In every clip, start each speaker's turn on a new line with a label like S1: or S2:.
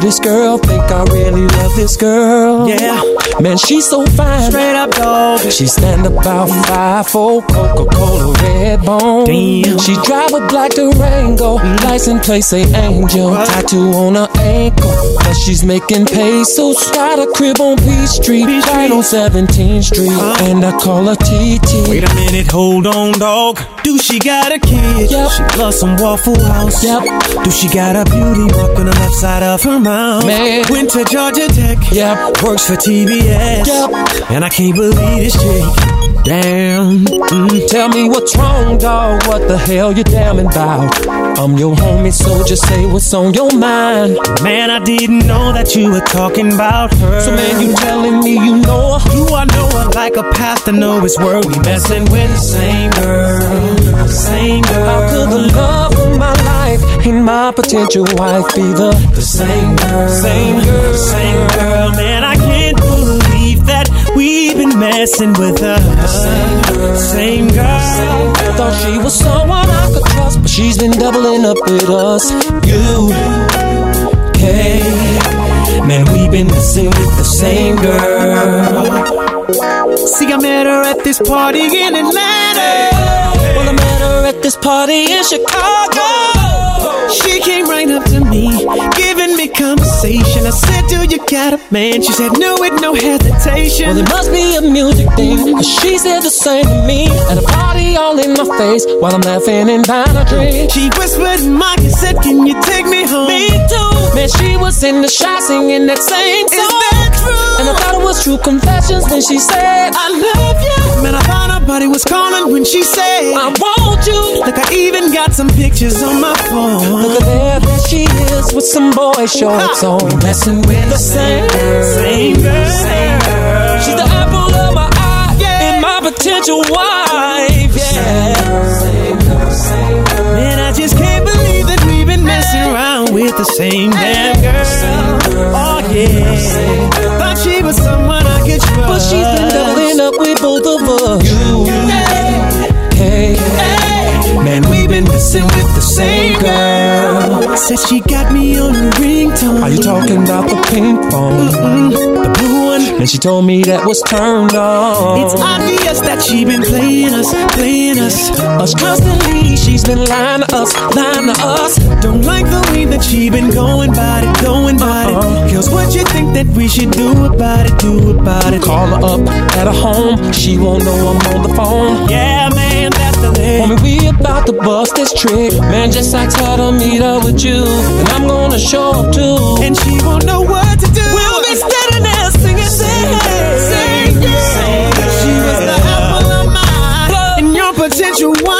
S1: introduce you to this girl. Think I really love this girl.
S2: Yeah.
S1: Man, she's so fine.
S2: Straight up dog.
S1: She stand about five four Coca-Cola red bone.
S2: Damn.
S1: She drive a black Durango. License plate say Angel. Tattoo on her ankle. But she's making pesos. Got a crib on Peachtree. Right on 17th Street. Uh-huh. And I call her TT.
S2: Wait a minute, hold on, dog. Do she got a kid?
S1: Yep.
S2: She loves some Waffle House.
S1: Yep.
S2: Do she got a beauty mark on the left side of her mouth?
S1: Man.
S2: Went to Georgia Tech.
S1: Yep.
S2: Works for TBS.
S1: Yep.
S2: And I can't believe this chick. Damn. Mm.
S1: Tell me what's wrong, dog. What the hell you damning about? I'm your homie, so just say what's on your mind.
S2: Man, I didn't know that you were talking about her.
S1: So man, you telling me you know her?
S2: Do I know her like a path to know it's where we messing with the same girl, same girl.
S1: How could the love of my life and my potential wife be the, the same girl?
S2: Same girl, same girl. Man, I messing with her. Same girl, same girl.
S1: Thought she was someone I could trust, but she's been doubling up with us. You, hey, man, we've been messing with the same girl.
S2: See, I met her at this party in Atlanta.
S1: Well, I met her at this party in Chicago.
S2: She came right up to me, giving conversation. I said, Do you got a man? She said, No, with no hesitation.
S1: Well, it must be a music thing, cause she said the same to me. At a party all in my face, while I'm laughing and buying a drink.
S2: She whispered in my said, Can you take me home?
S1: Me too. Man, she was in the shot singing that same song. And I thought it was true confessions when she said,
S2: I love you. Man, I thought her body was calling when she said,
S1: I want you.
S2: Look, I even got some pictures on my phone.
S1: Look at there, there she is with some boy shorts on. Messing with the same girl.
S2: Same girl, same girl.
S1: She's the apple of my eye and my potential wife. Yeah. Same girl, same girl, same girl.
S2: Man, I just can't believe that we've been messing around with the same damn girl. Oh yeah, thought she was someone I could trust.
S1: But she's been doubling up with both of us. You, hey, hey man, we've been messing with the same girl.
S2: Said she got me on a ringtone.
S1: Are you talking about the pink phone? Mm-hmm.
S2: The blue.
S1: And she told me that was turned on.
S2: It's obvious that she been playing us, playing us.
S1: us constantly. She's been lying to us, lying to us.
S2: Don't like the way that she been going about it, going about
S1: Uh-uh.
S2: it. Uh-huh. Girls, what you think that we should do about it, do about it?
S1: Call her up at her home. She won't know I'm on the phone.
S2: Yeah, man, that's the thing.
S1: Homie, we about to bust this trick. Man, just ask her to meet up with you. And I'm gonna show up too.
S2: and she won't know what She was the apple of my eye, and your potential wife.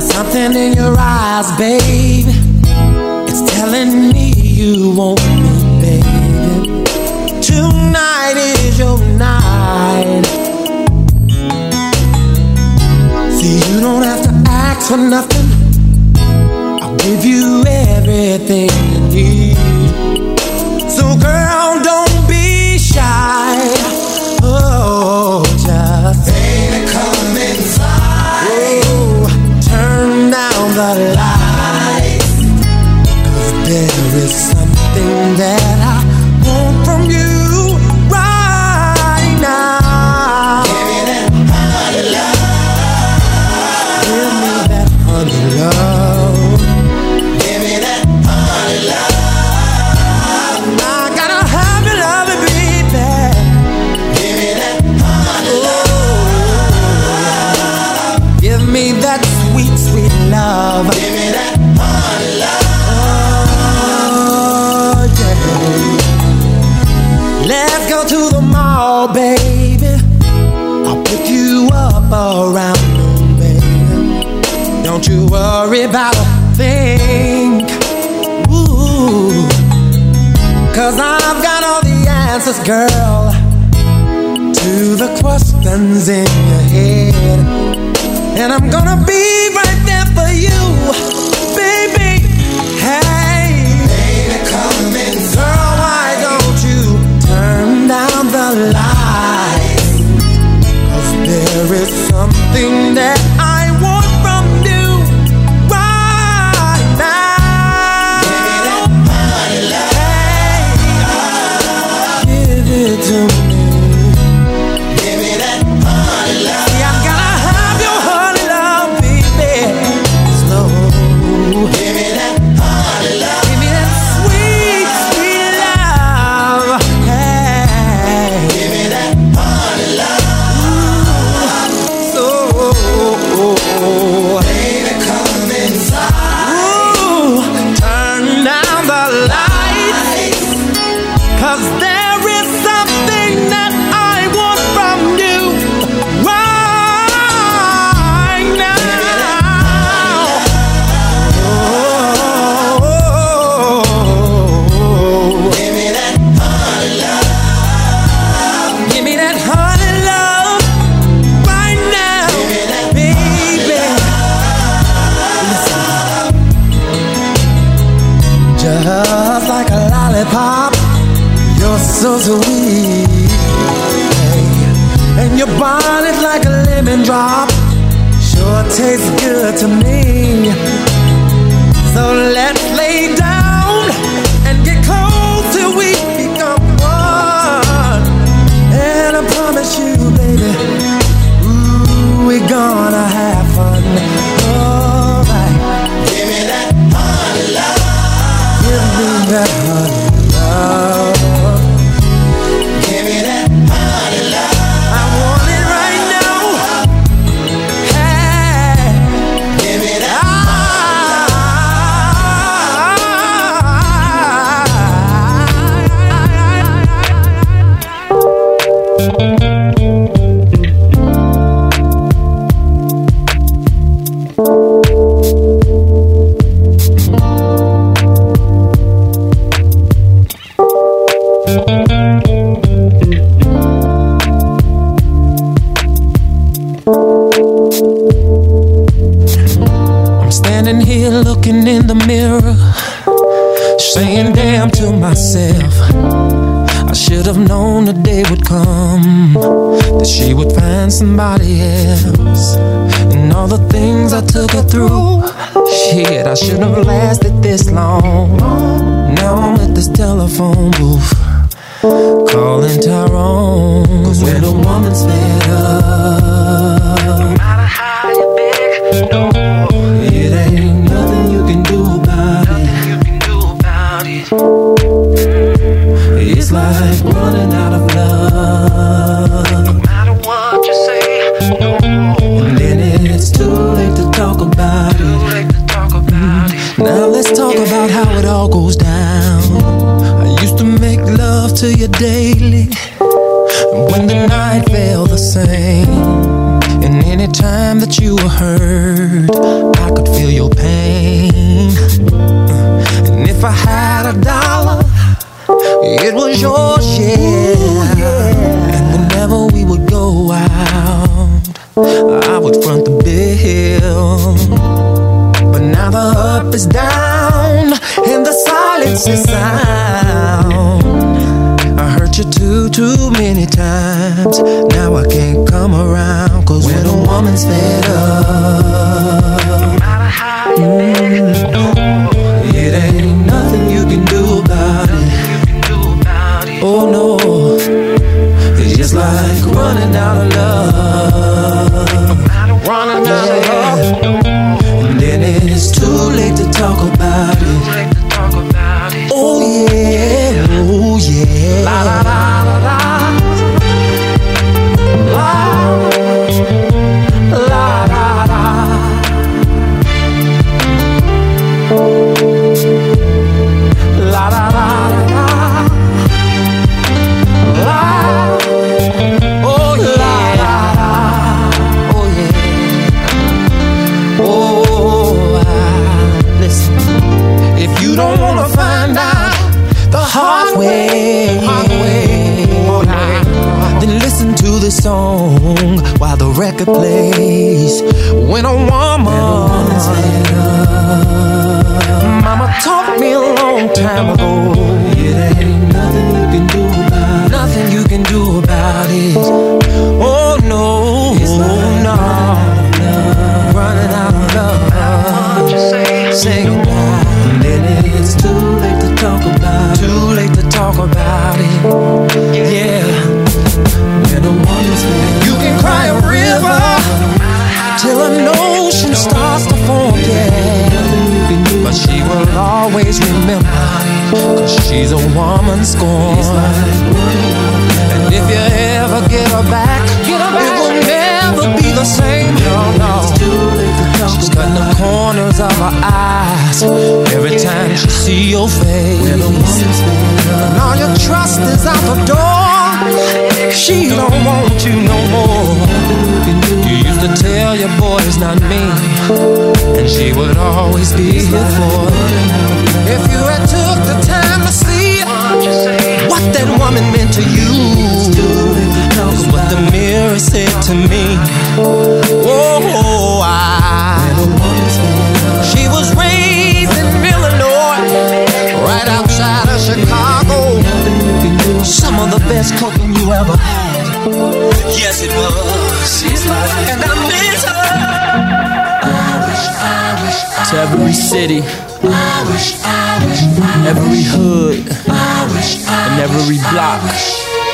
S1: There's something in your eyes, babe. It's telling me you want me, baby. Tonight is your night. See, you don't have to ask for nothing. I'll give you everything girl
S3: to the questions in your head, and I'm gonna be
S1: so weak And your body's like a lemon drop. Sure tastes good to me. So let's lay down And get close till we become one. And I promise you,
S3: baby Ooh, we're gonna have fun.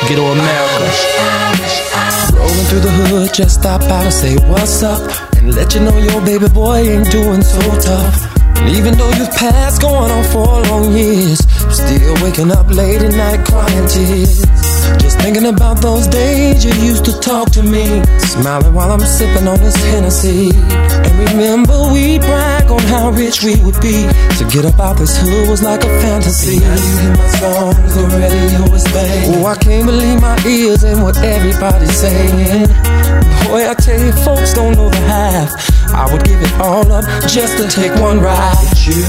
S3: Ghetto America.
S1: Rolling through the hood, just stop out and say what's up. And let you know your baby boy ain't doing so tough. And even though you've passed going on for long years, still waking up late at night crying tears. Just thinking about those days you used to talk to me, smiling while I'm sipping on this Hennessy. And remember we brag on how rich we would be. To get up out this hood was like a fantasy. Now you hear my songs, the radio is banging. Oh, I can't believe my ears and what everybody's saying. Boy, I tell you, folks don't know the half. I would give it all up just to take one ride with you.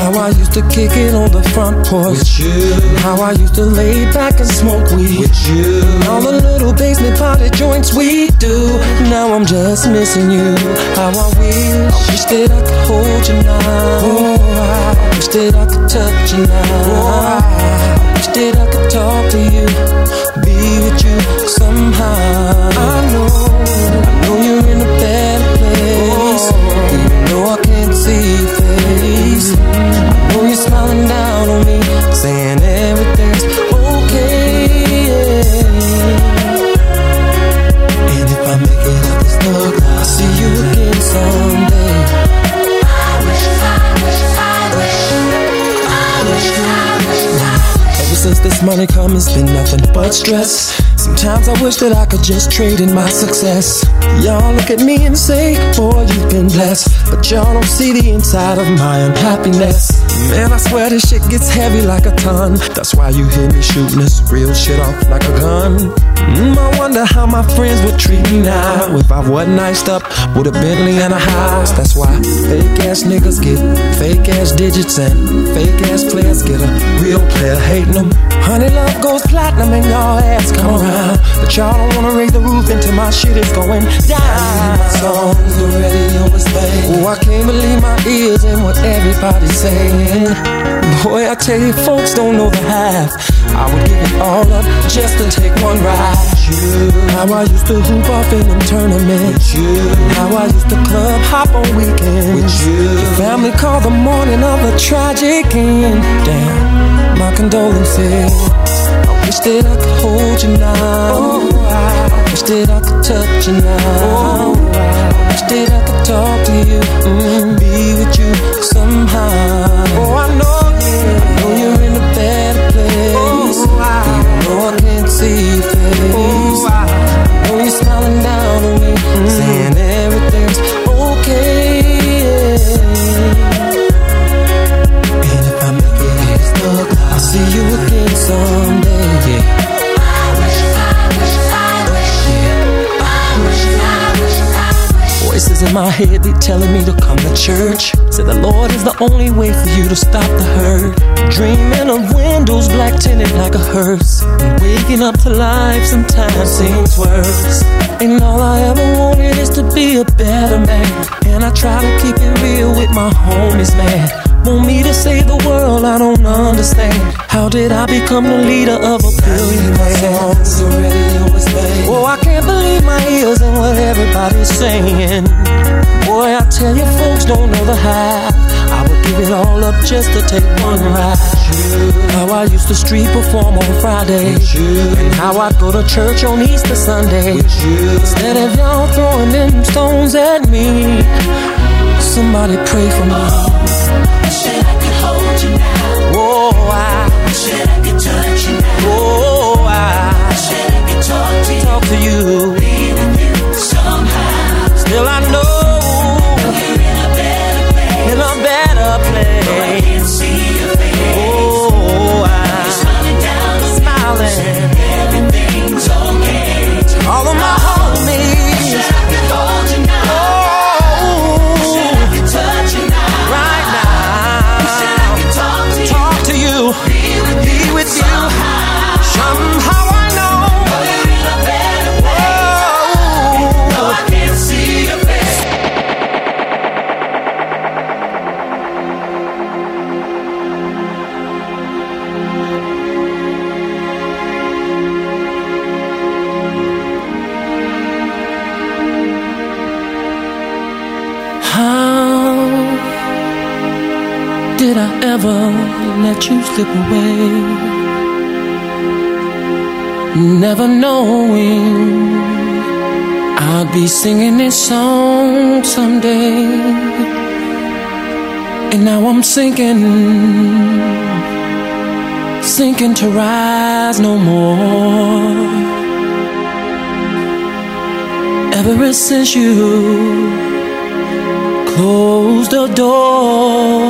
S1: How I used to kick it on the front porch with you. How I used to lay back and smoke weed with you. All the little basement party joints we do. Now I'm just missing you. How I wish, wish that I could hold you now. Oh, I wish that I could touch you now. Oh, I wish that I could talk to you, be with you somehow. I know, I know you're in a better this money come, it's been nothing but stress. Sometimes I wish that I could just trade in my success. Y'all look at me and say, boy, you've been blessed. But y'all don't see the inside of my unhappiness. Man, I swear this shit gets heavy like a ton. That's why you hear me shooting this real shit off like a gun. Mm, I wonder how my friends would treat me now if I wasn't iced up with a Bentley and a house. That's why fake ass niggas get fake ass digits and fake ass players get a real player hating them. Honey, love goes platinum and y'all ass come around. But y'all don't wanna raise the roof until my shit is going down. My songs, the radio is playing. Oh, I can't believe my ears and what everybody's saying. Boy, I tell you, folks don't know the half. I would give it all up just to take one ride. You, how I used to hoop off in them tournaments. You, how I used to club hop on weekends. With you, your family called the morning of a tragic end. Damn, my condolences. I wish that I could hold you now. Oh, I wish that I could touch you now. Oh, I wish that I could talk to you, mm, be with you somehow. Oh, I know, yeah, I know In my head be telling me to come to church. Say the Lord is the only way for you to stop the hurt. Dreaming of windows, black tinted like a hearse. Waking up to life sometimes seems worse. And all I ever wanted is to be a better man. And I try to keep it real with my homies, man. Want me to save the world, I don't understand. How did I become the leader of a billion man? Oh, I can't believe my ears and what everybody's saying. Boy, I tell you, folks don't know the half. I would give it all up just to take one ride. How I used to street perform on Friday. And how I'd go to church on Easter Sunday. Instead of y'all throwing them stones at me, somebody pray for me. Oh, I.
S3: Talk to you.
S1: Did I ever let you slip away? Never knowing I'd be singing this song someday. And now I'm sinking, sinking to rise no more. Ever since you close the door.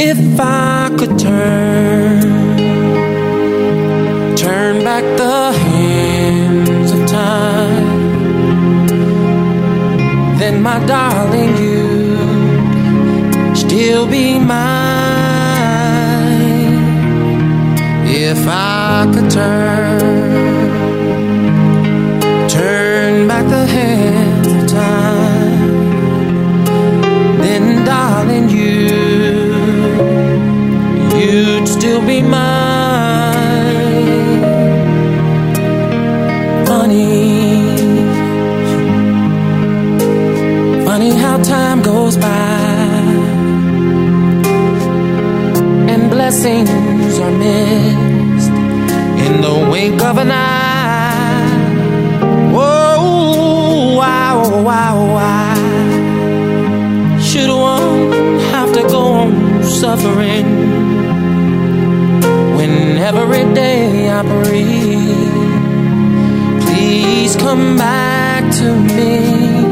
S1: If I could turn, turn back the hands of time, then my darling, you'd still be mine. If I could turn be mine. Funny, funny how time goes by, and blessings are missed in the wink of an eye. Whoa, wow, wow, wow. Should one have to go on suffering when every day I breathe? Please come back to me.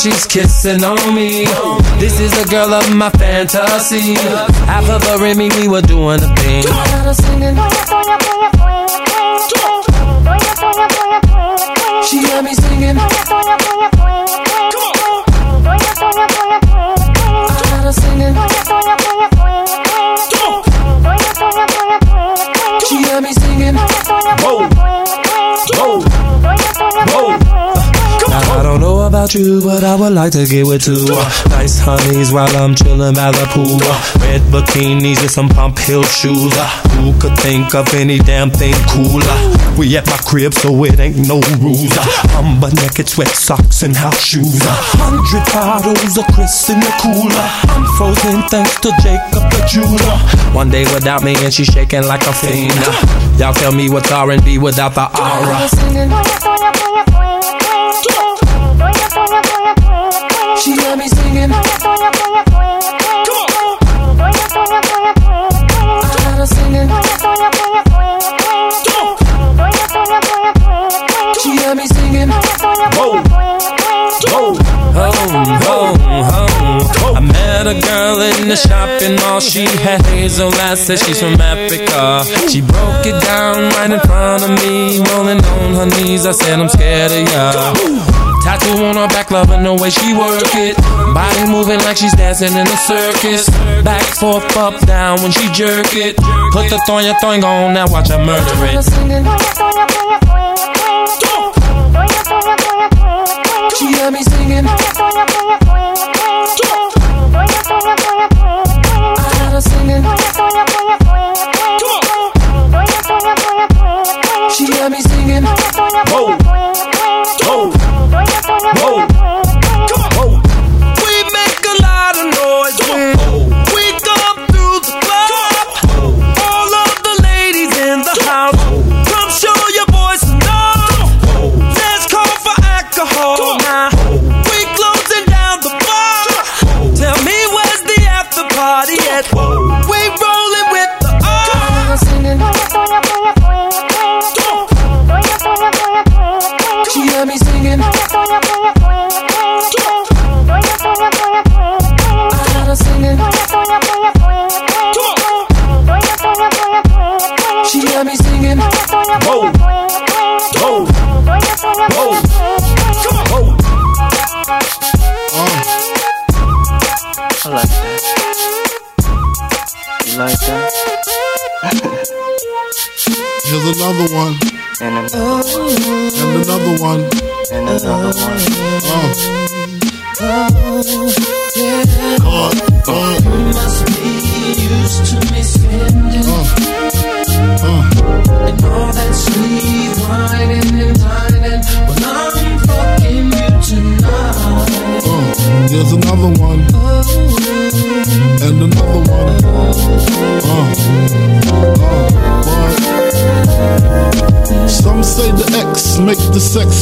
S1: She's kissing on me. This is a girl of my fantasy. Half of her and me, we were doing a thing. She had me singing. I got her singing.
S3: You, but I would like to get with two. Nice honeys while I'm chillin' by the pool. Red bikinis and some pump heel shoes. Who could think of any damn thing cooler? We at my crib, so it ain't no rules. I'm butt naked, sweat socks and house shoes. Hundred bottles of Chris in the cooler. I'm frozen thanks to Jacob the jeweler. One day without me and she shaking like a fiend. Y'all tell me what's R&B without the aura.
S1: Singing. She let me singing. Whoa.
S3: Home, home, home. I met a girl in the shopping mall. She had hazel eyes, said she's from Africa. She broke it down right in front of me, rolling on her knees. I said, I'm scared of ya. Tattoo on her back, loving the way she work it. Body moving like she's dancing in a circus. Back, forth, up, down when she jerk it. Put the thong, your thong on, now watch her murder it.
S1: She got me singing.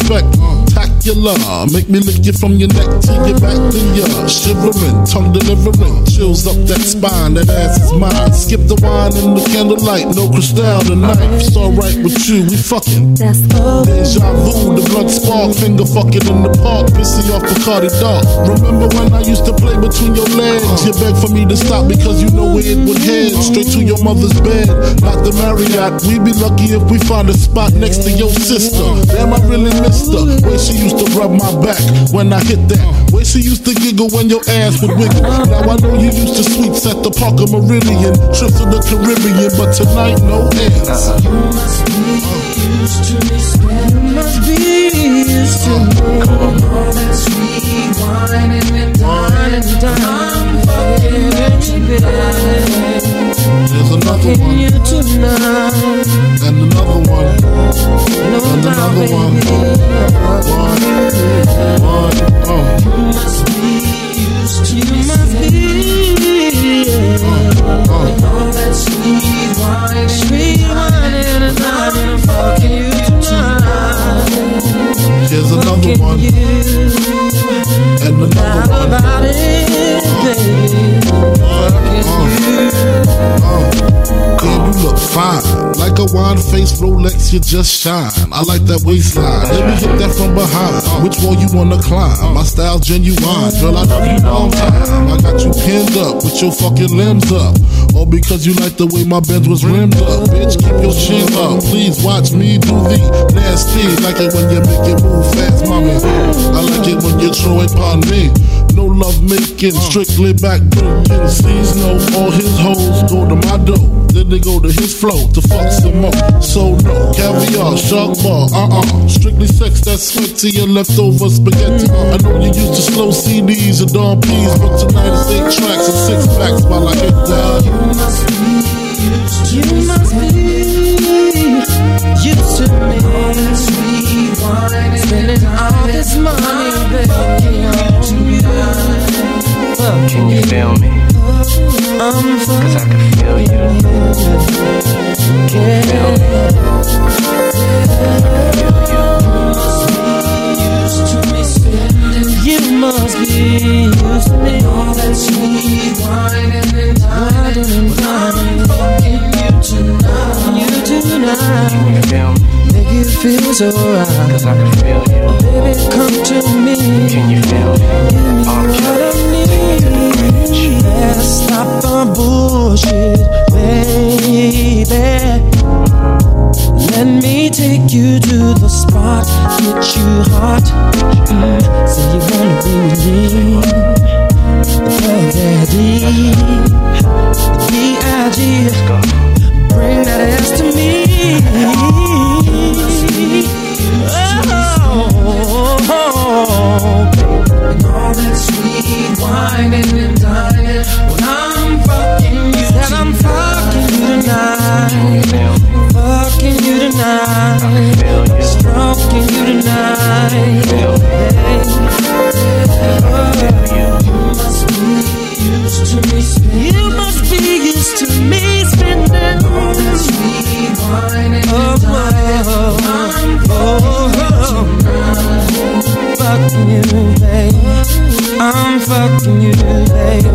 S4: The spectacular. Make me lick you from your neck to your back to your shivering, tongue delivering, chills up that spine. That ass is mine. Skip the wine in the candlelight, no crystal tonight. It's alright with you, we fucking. Deja vu, the blood spark, finger fucking in the park, pissy off the Cardi dark. Remember when I used to play between your legs? You begged for me to stop because you know where it would head straight to your mother's bed. Not the Marriott, We'd be lucky if we find a spot next to your sister. Damn, I really missed her. Way she used to rub my back when I hit that. Way she used to giggle when your ass would wiggle. Now I know you used to sweeps at the Parker Meridien, trips to the Caribbean, but tonight no ends.
S1: You must be used to me. You must be used to me. That sweet wine and dine and dine. Fucking.
S4: There's another one. And another one.
S1: No
S4: and another one. One. One. Oh.
S1: You must be used to You must be.
S4: Uh, uh.
S1: And all that sweet wine. Sweet wine and a night. And I'm you tonight.
S4: Here's another one. And another one.
S1: About it, baby. Fucking you.
S4: Girl, you look fine. Like a wine face Rolex, you just shine. I like that waistline. Let me hit that from behind. Which wall you wanna climb? My style genuine. Girl, I know you long time. I got you pinned up with your fucking limbs up. All because you like the way my Benz was rimmed up. Bitch, keep your chin up. Please watch me do the nasty. Like it when you make it move fast, mommy. I like it when you throw it upon me. No love making, strictly back breaking. Cease no all his hoes go to my door. then they go to his flow to fuck some more. So no, caviar, shark bar, uh-uh. Strictly sex, that's sweat to your leftover spaghetti. Uh, I know you used to slow CDs and Don P's, but tonight it's eight tracks and six packs while I hit that.
S1: You must be used to You used to me. Sweet wine Spending all this money, baby, you.
S5: Can you feel me? Um, Cause I can feel you. Can you feel me? I can feel you.
S1: You must be used to me. All that sweet wine and dining and dining. fucking you tonight. You tonight.
S5: Can you feel me?
S1: Make you feel so right.
S5: Cause I can feel you.
S1: Baby, come to me.
S5: Can you feel me?
S1: Give me Stop the bullshit, baby. Let me take you to the spot, get you hot. Mm, say you wanna be with me, daddy, B.I.G. Bring that ass to me. Oh, and all that sweet wine and dining. Fucking you tonight.
S5: Feel
S1: you. Stroking you tonight.
S5: Feel me.
S1: You must be used to me spending all that sweet wine and oh, oh, oh, fucking you, baby. I'm fucking you, baby.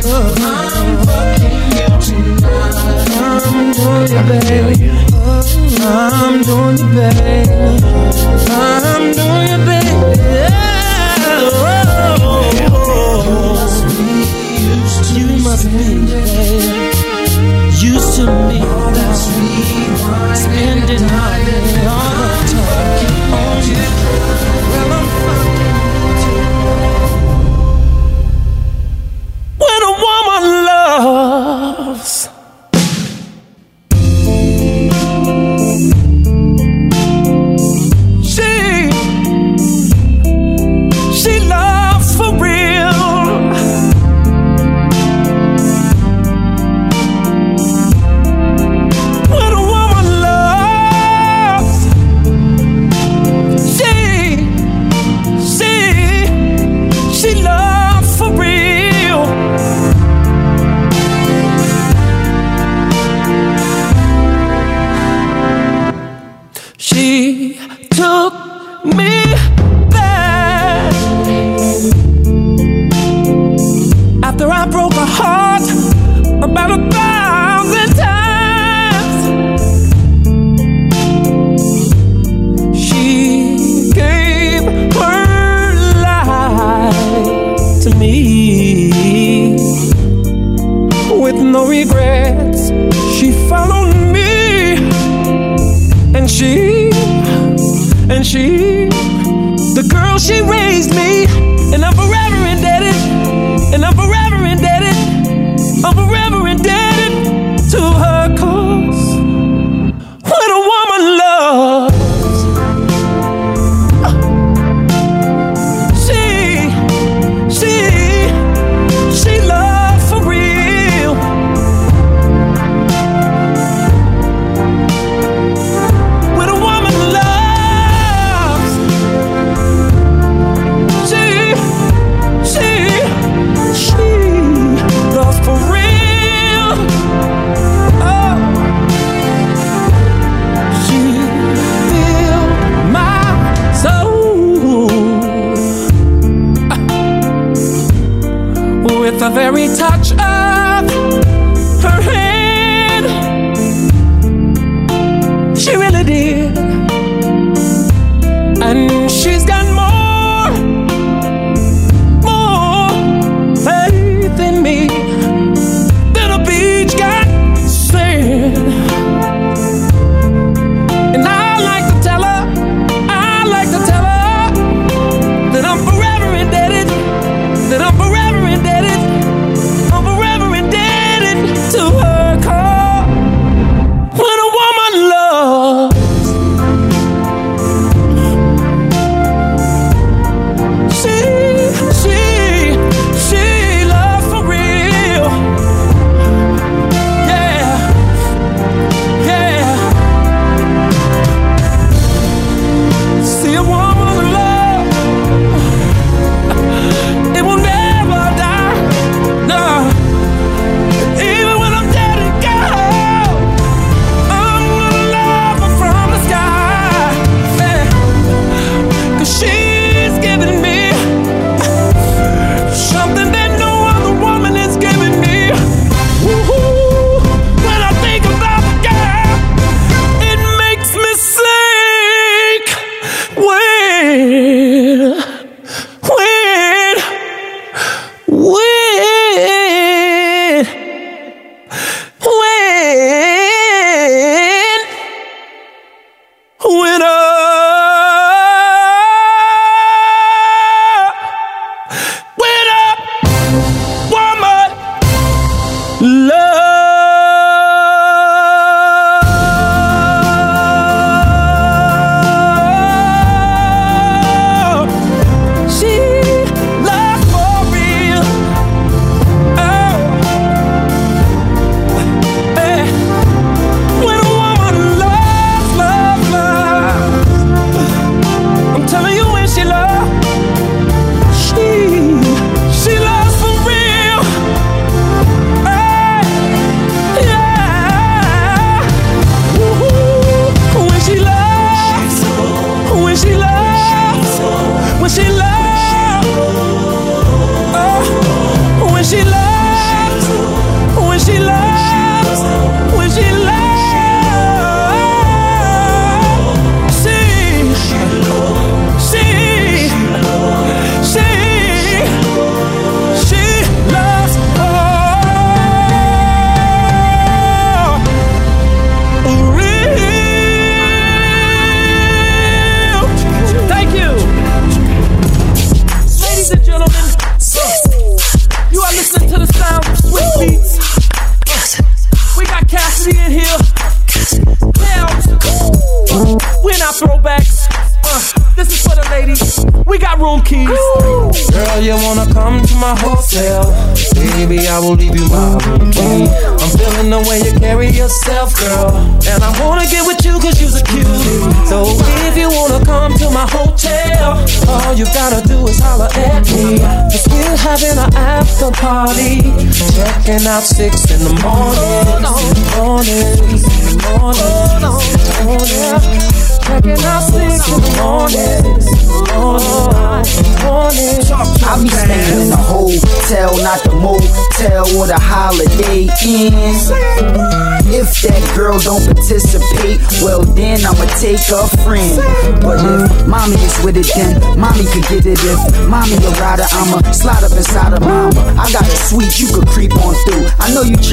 S1: To. I'm fucking you tonight. I'm doing you, baby. I'm doing you, baby. I'm doing you, baby. You must be, baby. Used to me, spending all the time on you. Well, I'm fucking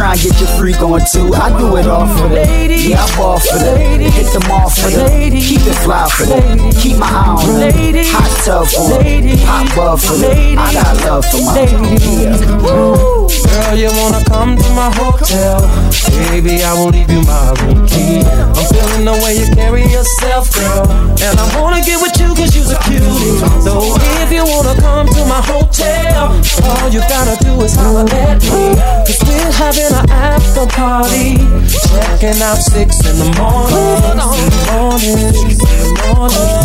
S6: try and get your freak on too. I do it all for the Yeah, I ball for the Hit them off for the Keep it fly for the Keep my eye on them. Hot tub for them. Hot bub for them. I got love for my yeah.
S1: Girl, you wanna come to my hotel? Baby, I will leave you my room key. I'm feeling the way you carry yourself, girl. And I wanna get with you cause you're a cutie. So if you wanna come to my hotel, all you gotta do is holler at me. Cause we're having an after party. Checking out six in the morning. Morning, morning, morning.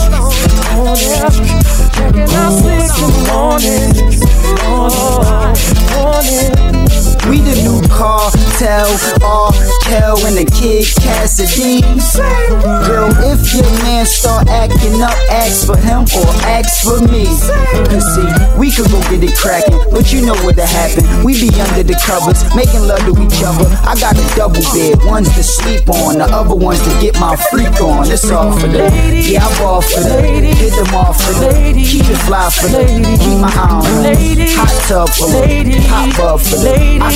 S1: Checking out six in the morning. Morning, morning.
S6: We the new cartel, R. Kel and the kid Cassidy. Girl, if your man start acting up, ask for him or ask for me. Cause see, we could go get it cracking, but you know what'll happen. We be under the covers, making love to each other. I got a double bed, one's to sleep on, the other one's to get my freak on. It's all for the yeah, I ball for the get them off for the keep it fly for the keep my eye on them. Hot tub for the hot bub for the I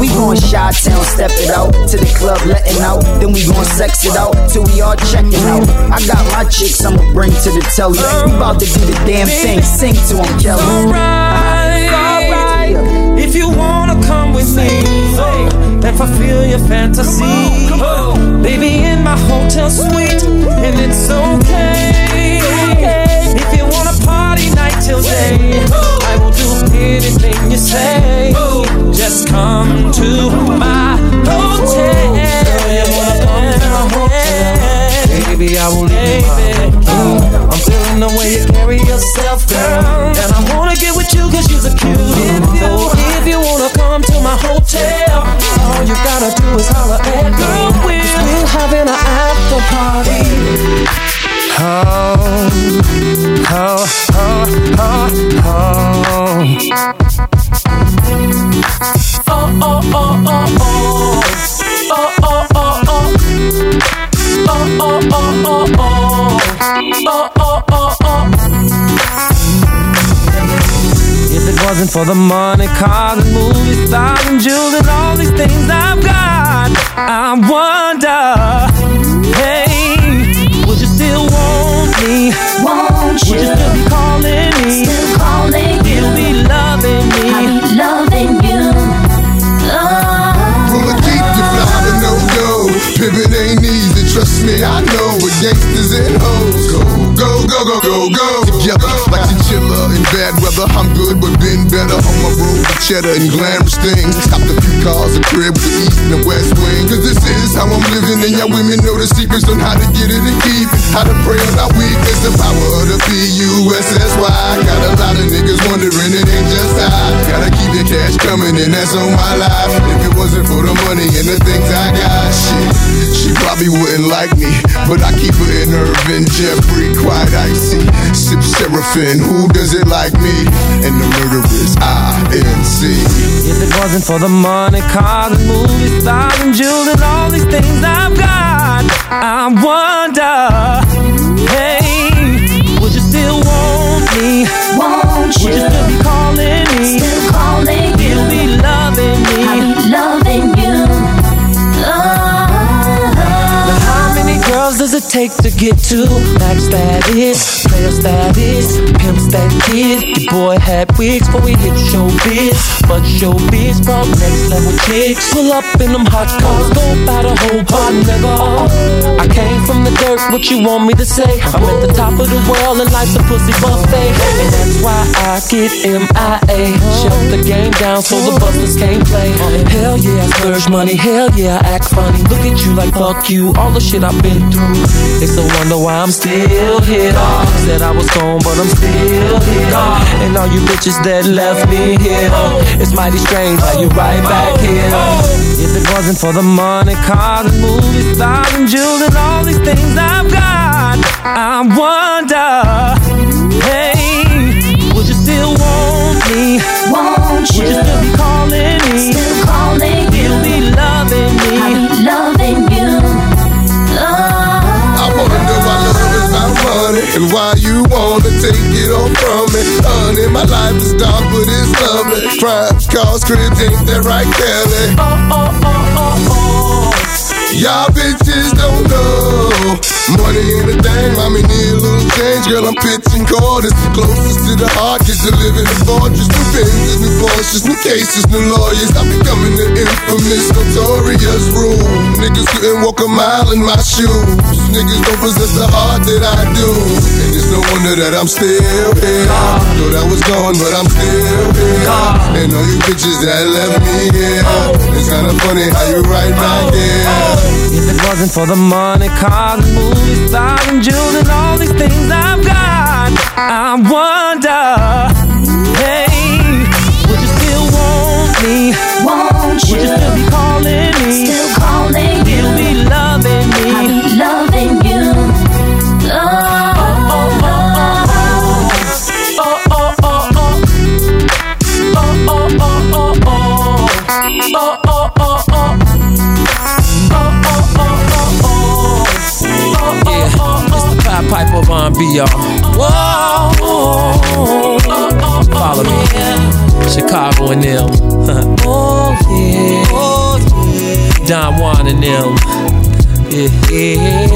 S6: We gon' shot town, step it out to the club, letting out. Then we gon' sex it out till we all checking out. I got my chicks, I'ma bring to the telly. We to do the damn thing, sing to them, Kelly.
S1: Alright, if you wanna come with me oh, and fulfill your fantasy, oh, baby, in my hotel suite, and it's okay. If you wanna party night till day, oh, I will do anything you say. Just come to my hotel. Girl, you wanna come to my hotel? Baby, I will leave my. I'm feeling the way you carry yourself, girl. And I wanna get with you cause you're a cutie. So if you wanna come to my hotel, all you gotta do is holler at me. Cause we're having an after party. Oh, oh, oh, oh, oh. Oh, oh, oh, oh, oh. Oh, oh, oh, oh. Oh, oh, oh, oh, oh. Oh, oh, oh, oh. If it wasn't for the money, cars and movies, stars and jewels and all these things I've got, I wonder, hey, still want me?
S7: Won't
S1: Would you
S7: you
S1: still be calling me?
S7: still calling you?
S1: You'll be loving me.
S7: I be loving you. Oh.
S8: Will I keep you fly to no go? Pivot ain't easy, trust me, I know. With gangsters and hoes, go, go, go, go, go, go. Together, like chinchilla in bad weather. I'm good, but been better on my road with cheddar and glamorous things. Stopped a few cars, a crib with the east and the west wing. Cause this is how I'm living, and y'all women know the secrets on how to get it and keep it. How to pray on our weakness, the power of the P-U-S-S-Y. Got a lot of niggas wondering, it ain't just I. Gotta keep the cash coming, and that's on my life. If it wasn't for the money and the things I got, shit, she probably wouldn't like me. But I keep her in Irvin, Jeffrey, quite icy. Sip Seraphim, who does it like me? And the murderers, I-N-C.
S1: If it wasn't for the money, cars and movies, stars and jewels and all these things I've got, I wonder, hey, would you still want me?
S9: Won't
S1: Would you still be calling me?
S9: Still calling you.
S1: You'll be loving me.
S9: I'll be loving you.
S1: Girls does it take to get to max status, player status, pimp that kid? Your boy had wigs before we hit showbiz, but showbiz brought next level chicks. Pull up in them hot cars, go by the whole bar, nigga. I came from the dirt, what you want me to say? I'm at the top of the world and life's a pussy buffet, and that's why I get MIA. Shut the game down so the busters can't play. Hell yeah, I splurge money. Hell yeah, I act funny. Look at you like fuck you. All the shit I've been through. It's a wonder why I'm still here. Said I was gone, but I'm still here. And all you bitches that left me here. It's mighty strange how you right back here. If it wasn't for the money, cars and movies, stars and jewels and all these things I've got, I wonder, hey, would you still want me?
S9: Won't
S1: Would
S9: you?
S1: you still be calling me?
S9: Still calling you.
S1: You'll be loving me.
S9: Be loving
S8: and why you wanna take it all from me. Honey, my life is dark, but it's lovely. Crime, cars, cribs, ain't that right, Kelly?
S1: Oh, oh, oh, oh, oh.
S8: Y'all bitches don't know. Money ain't a thing, mommy need a little change. Girl, I'm pitching quarters. Closest to the heart, get to live in a fortress. New Benzes, new Porsches, new cases, new lawyers. I'm becoming the infamous, notorious rule. Niggas couldn't walk a mile in my shoes. Niggas don't possess the heart that I do. And it's no wonder that I'm still here. Thought I was gone, but I'm still here. And all you bitches that left me here. It's kinda funny how you right back here.
S1: If it wasn't for the money, cars and movies, stars and jewels and all these things I've got, I wonder, hey, would you still want me?
S9: Won't
S1: Would you
S9: you?
S1: still be calling me?
S9: Still calling you.
S1: You'll be loving
S9: I'll
S1: me.
S9: be loving
S1: Piper of R&B, y'all. Whoa, follow me, Chicago and them. oh yeah, oh yeah. Don Juan and them. Yeah.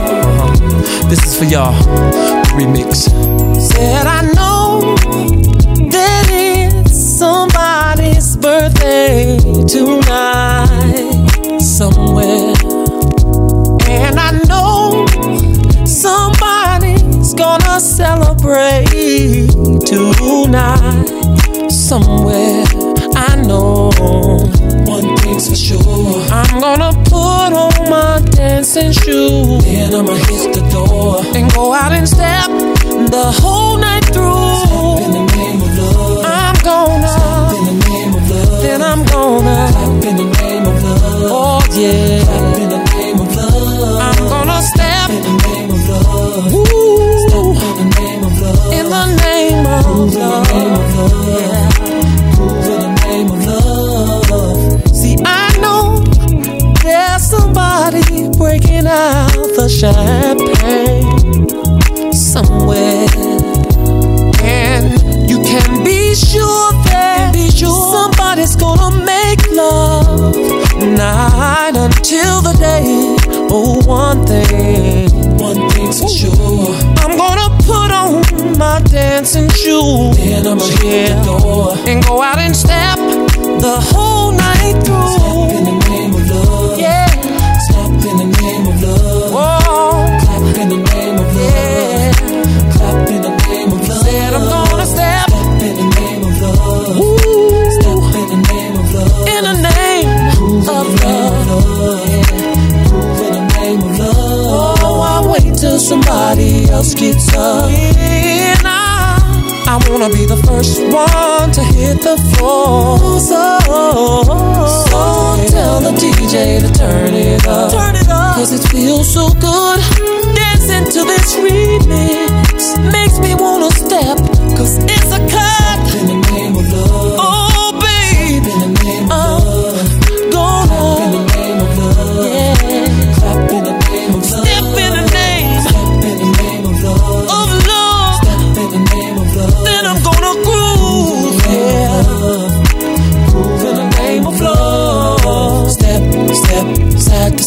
S1: Uh-huh. This is for y'all. Remix. Said I know that it's somebody's birthday tonight somewhere. Somewhere. I know one thing's for sure. I'm gonna put on my dancing shoes. Then I'ma hit the door and go out and step the whole night through. Step in the name of love. I'm gonna. Step in the name of love. Then I'm gonna. Step in the name of love. Oh yeah. Step in the name of love. I'm gonna step in the name of love. Ooh. Step in the name of love. In the name of love. Yeah. Out the champagne somewhere. And you can be sure that somebody's gonna make love night until the day. Oh, one thing, one thing's for sure. I'm gonna put on my dancing shoes. Then I'ma hit the door and go out and step the whole night through. Somebody else gets up. I wanna be the first one to hit the floor. So, so tell the DJ to turn it up. Turn it up. Cause it feels so good. Dancing to this remix makes me wanna step.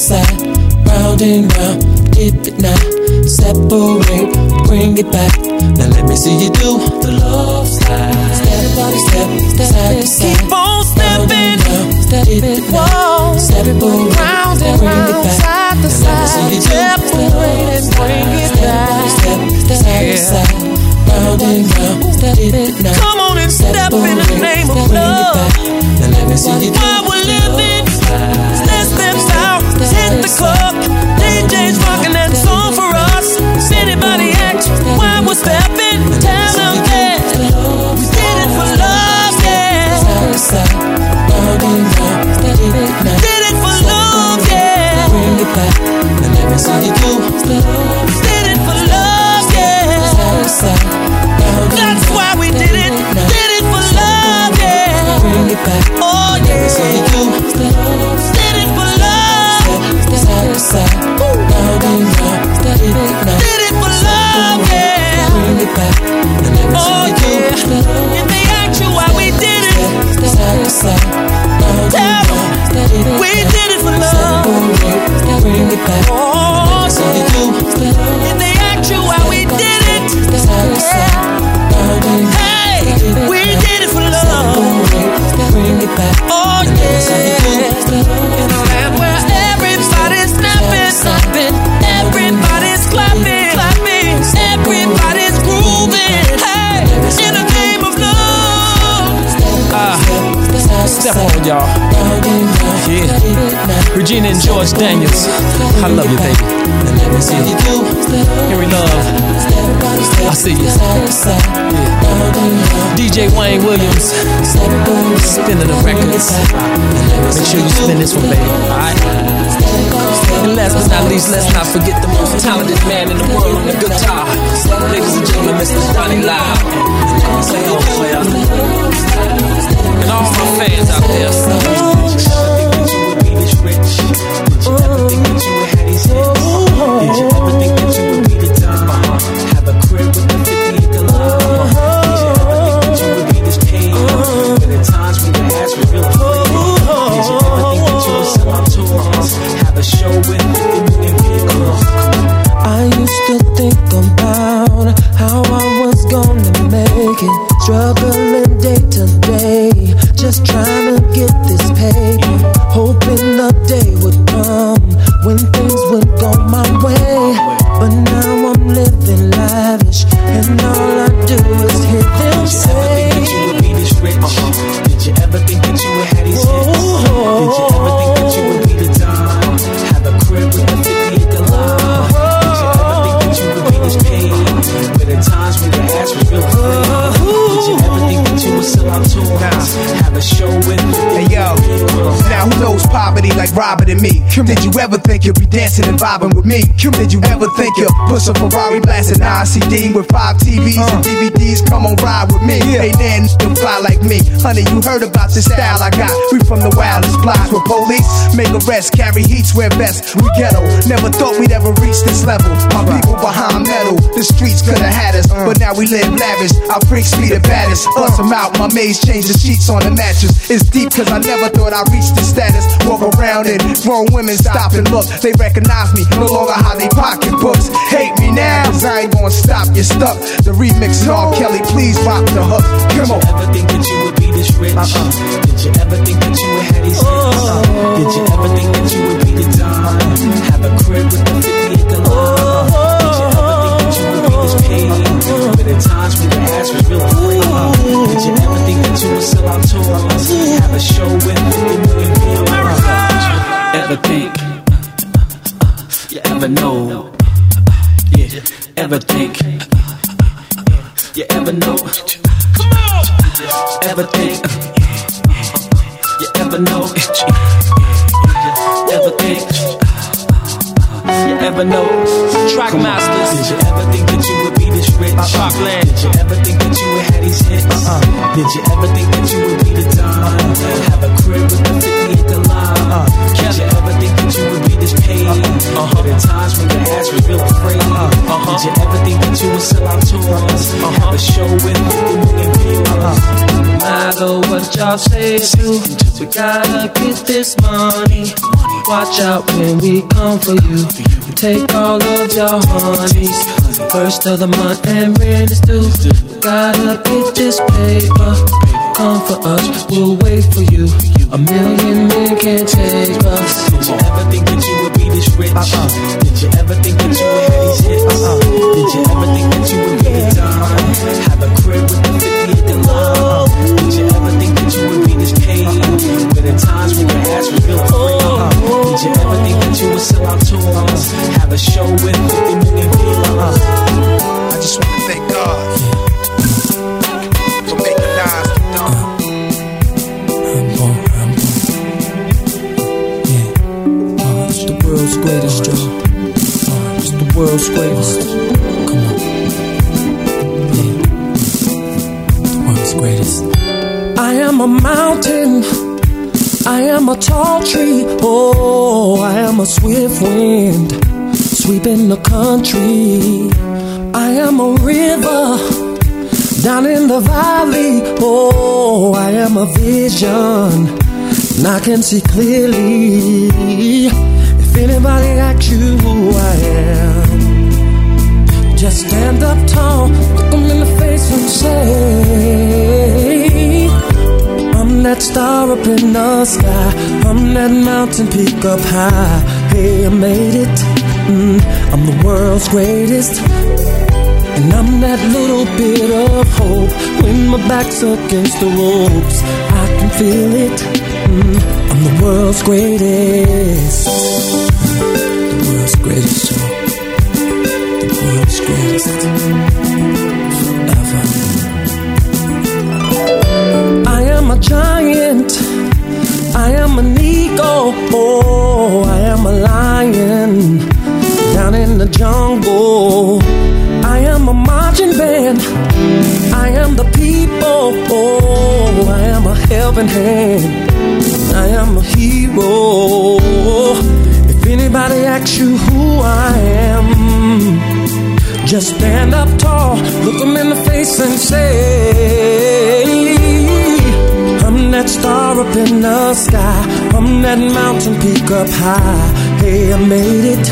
S1: Side, round and round, dip it now, separate, bring it back. Now let me see you do the love slide. Step by step, side to side.
S3: Keep on stepping,
S1: step it
S3: whoa,
S1: separate,
S3: round and round, side to side, separate and bring it back.
S1: Step, by step, side to side, round and round, step it now.
S3: Come on and step in the name of love.
S1: Now let me see you do
S3: While we're living, the club. DJ's rocking that song for us. Anybody asks why we're stepping, tell them that we did it for love, yeah.
S1: side to side, round and round, it now.
S3: Did it for love, yeah.
S1: Bring it back. Now let me see you do
S3: Did it for love, yeah.
S1: side to side, round and
S3: That's why we did it. Did it for love, yeah.
S1: bring it back.
S3: Oh
S1: Let me see you
S3: yeah.
S1: Side to round and round, step it now.
S3: Did it for love, yeah.
S1: Bring it back. Now let me
S3: Oh
S1: you
S3: yeah.
S1: do
S3: If they ask you why we did it,
S1: side to side, and
S3: we did it for love.
S1: Bring it back.
S3: Oh
S1: See you
S3: yeah.
S1: do
S3: If they ask you why we did it,
S1: side to side, round and round.
S3: hey, we did it for love.
S1: Bring it back.
S3: Oh yeah. In a land everybody's clapping, clapping, everybody's grooving. Hey, in the of love.
S1: Ah, step on, y'all.
S10: Yeah. Regina and George Daniels. I love you, baby.
S1: Do
S10: Henry Love. I see you. DJ Wayne Williams. Spinning the records. Make sure you spin this one, baby. Alright? And last but not least, let's not forget the most talented man in the world on the guitar. Ladies and gentlemen, Mr. On, player. And all my fans out there.
S1: I
S11: dancing and vibing with me? Did you ever think you'd push a Ferrari blasting ICD with five TVs and uh. DVDs? Come on, ride with me. Ain't there n- fly like me. Honey, you heard about this style I got. We from the wildest blocks with police. Make arrests, carry heat, wear vests. We ghetto. Never thought we'd ever reach this level. My people behind metal. The streets could have had us, uh. but now we live lavish. Our freaks be the baddest. Uh. Bust 'em out, my maids change the sheets on the mattress. It's deep cause I never thought I'd reach this status. Walk around and grown women stop and look. They recognize me, no longer how they pocketbooks. Hate me now, cause I ain't gonna stop, you're stuck. The remix and R. Kelly, please rock the hook. Come on.
S12: ever think that you would be this rich? Uh-uh. Did you ever think that you would have these hits? Oh. Did you ever think that you would be the Don? Have a crib with a 50 acre lot? Did you ever think that you would be this paid? But at times when your ass was real free. Did you ever think that you would sell out tours? Have a show with 50 million views? Ever think? Ever know? Yeah, ever think? You ever know? Ever think? You ever know? Ever think? You ever know?
S10: Trackmasters.
S12: Did you ever think that you would be this rich?
S10: Parkland.
S12: Did you ever think that you would have these hits? Uh-uh. Did you ever this
S1: money. Watch out when we come for you. Take all of your honeys. First of the month and rent is due. Gotta get this paper. Come for us, we'll wait for you. A million men can't take us.
S12: Did you ever think that you would be this rich? Uh-uh. Did you ever think that you would have these hits? Uh-uh. Did you ever think that you would be the dime? Have a crib with the 50 at the line? Did you ever think that you would be this paid? When the times when your ass was real free? Did you ever think that you would sell out tours? Have a show with 50 million views?
S11: I just want to thank God for making the dumb.
S3: Uh, it's the world's greatest, Joe. Uh, it's the world's greatest. Am a mountain. I am a tall tree. Oh, I am a swift wind sweeping the country. I am a river down in the valley. Oh, I am a vision and I can see clearly. If anybody asks you who I am, just stand up tall, look them in the face and say, star up in the sky, I'm that mountain peak up high. Hey, I made it. Mm, I'm the world's greatest. And I'm that little bit of hope when my back's against the ropes. I can feel it. Mm, I'm the world's greatest. The world's greatest. The world's greatest. Forever. Am a giant. I am an eagle. Oh, I am a lion down in the jungle. I am a marching band. I am the people. Oh, I am a helping hand. I am a hero. If anybody asks you who I am, just stand up tall, look them in the face and say, that star up in the sky. I'm that mountain peak up high. Hey, I made it.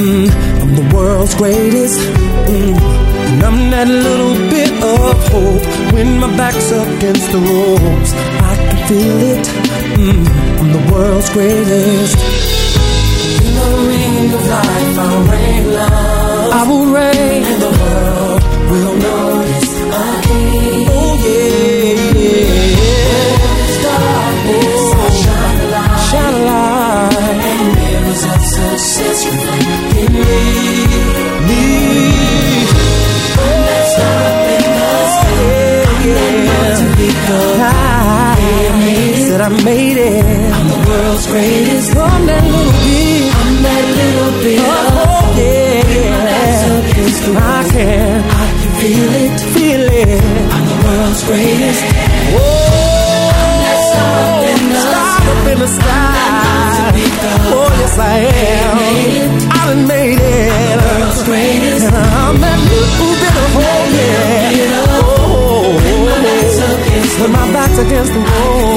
S3: Mm, I'm the world's greatest. Mm, and I'm that little bit of hope when my back's against the ropes. I can feel it. Mm, I'm the world's greatest. In the ring of life, I'll reign love. I will reign. And the world will greatest. I'm that little bit. I'm that little bit. Oh, yeah. I can. I can feel it. Feel it. I'm the world's greatest. Whoa. I'm that star up in the star up in the sky. Oh, yes, I am. I done made it. I'm the world's greatest. And I'm that little bit of hope. Yeah. Oh, oh when my back's against the wall,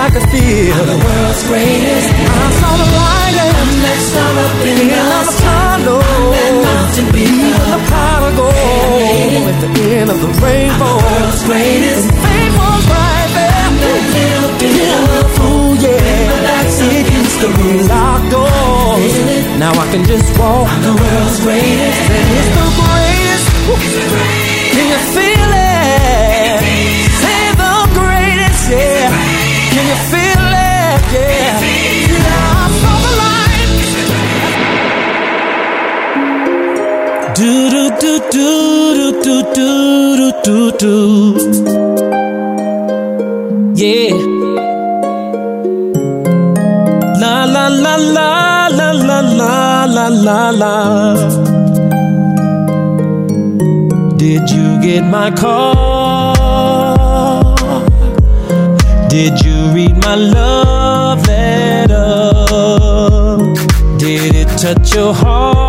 S3: I could feel. I'm the world's greatest. I saw the light and that star up in the Apollo. I'm that mountain peak. Even the pot of gold at the end of the rainbow. I'm the world's greatest. And fame was right there. I'm that little bit oh, yeah. of fool, yeah. My back's against the rules doors. Now I can just walk. I'm the world's greatest. And it's the greatest. It's the greatest. Do. Yeah. La la la la la la la la la la. Did you get my call? Did you read my love letter? Did it touch your heart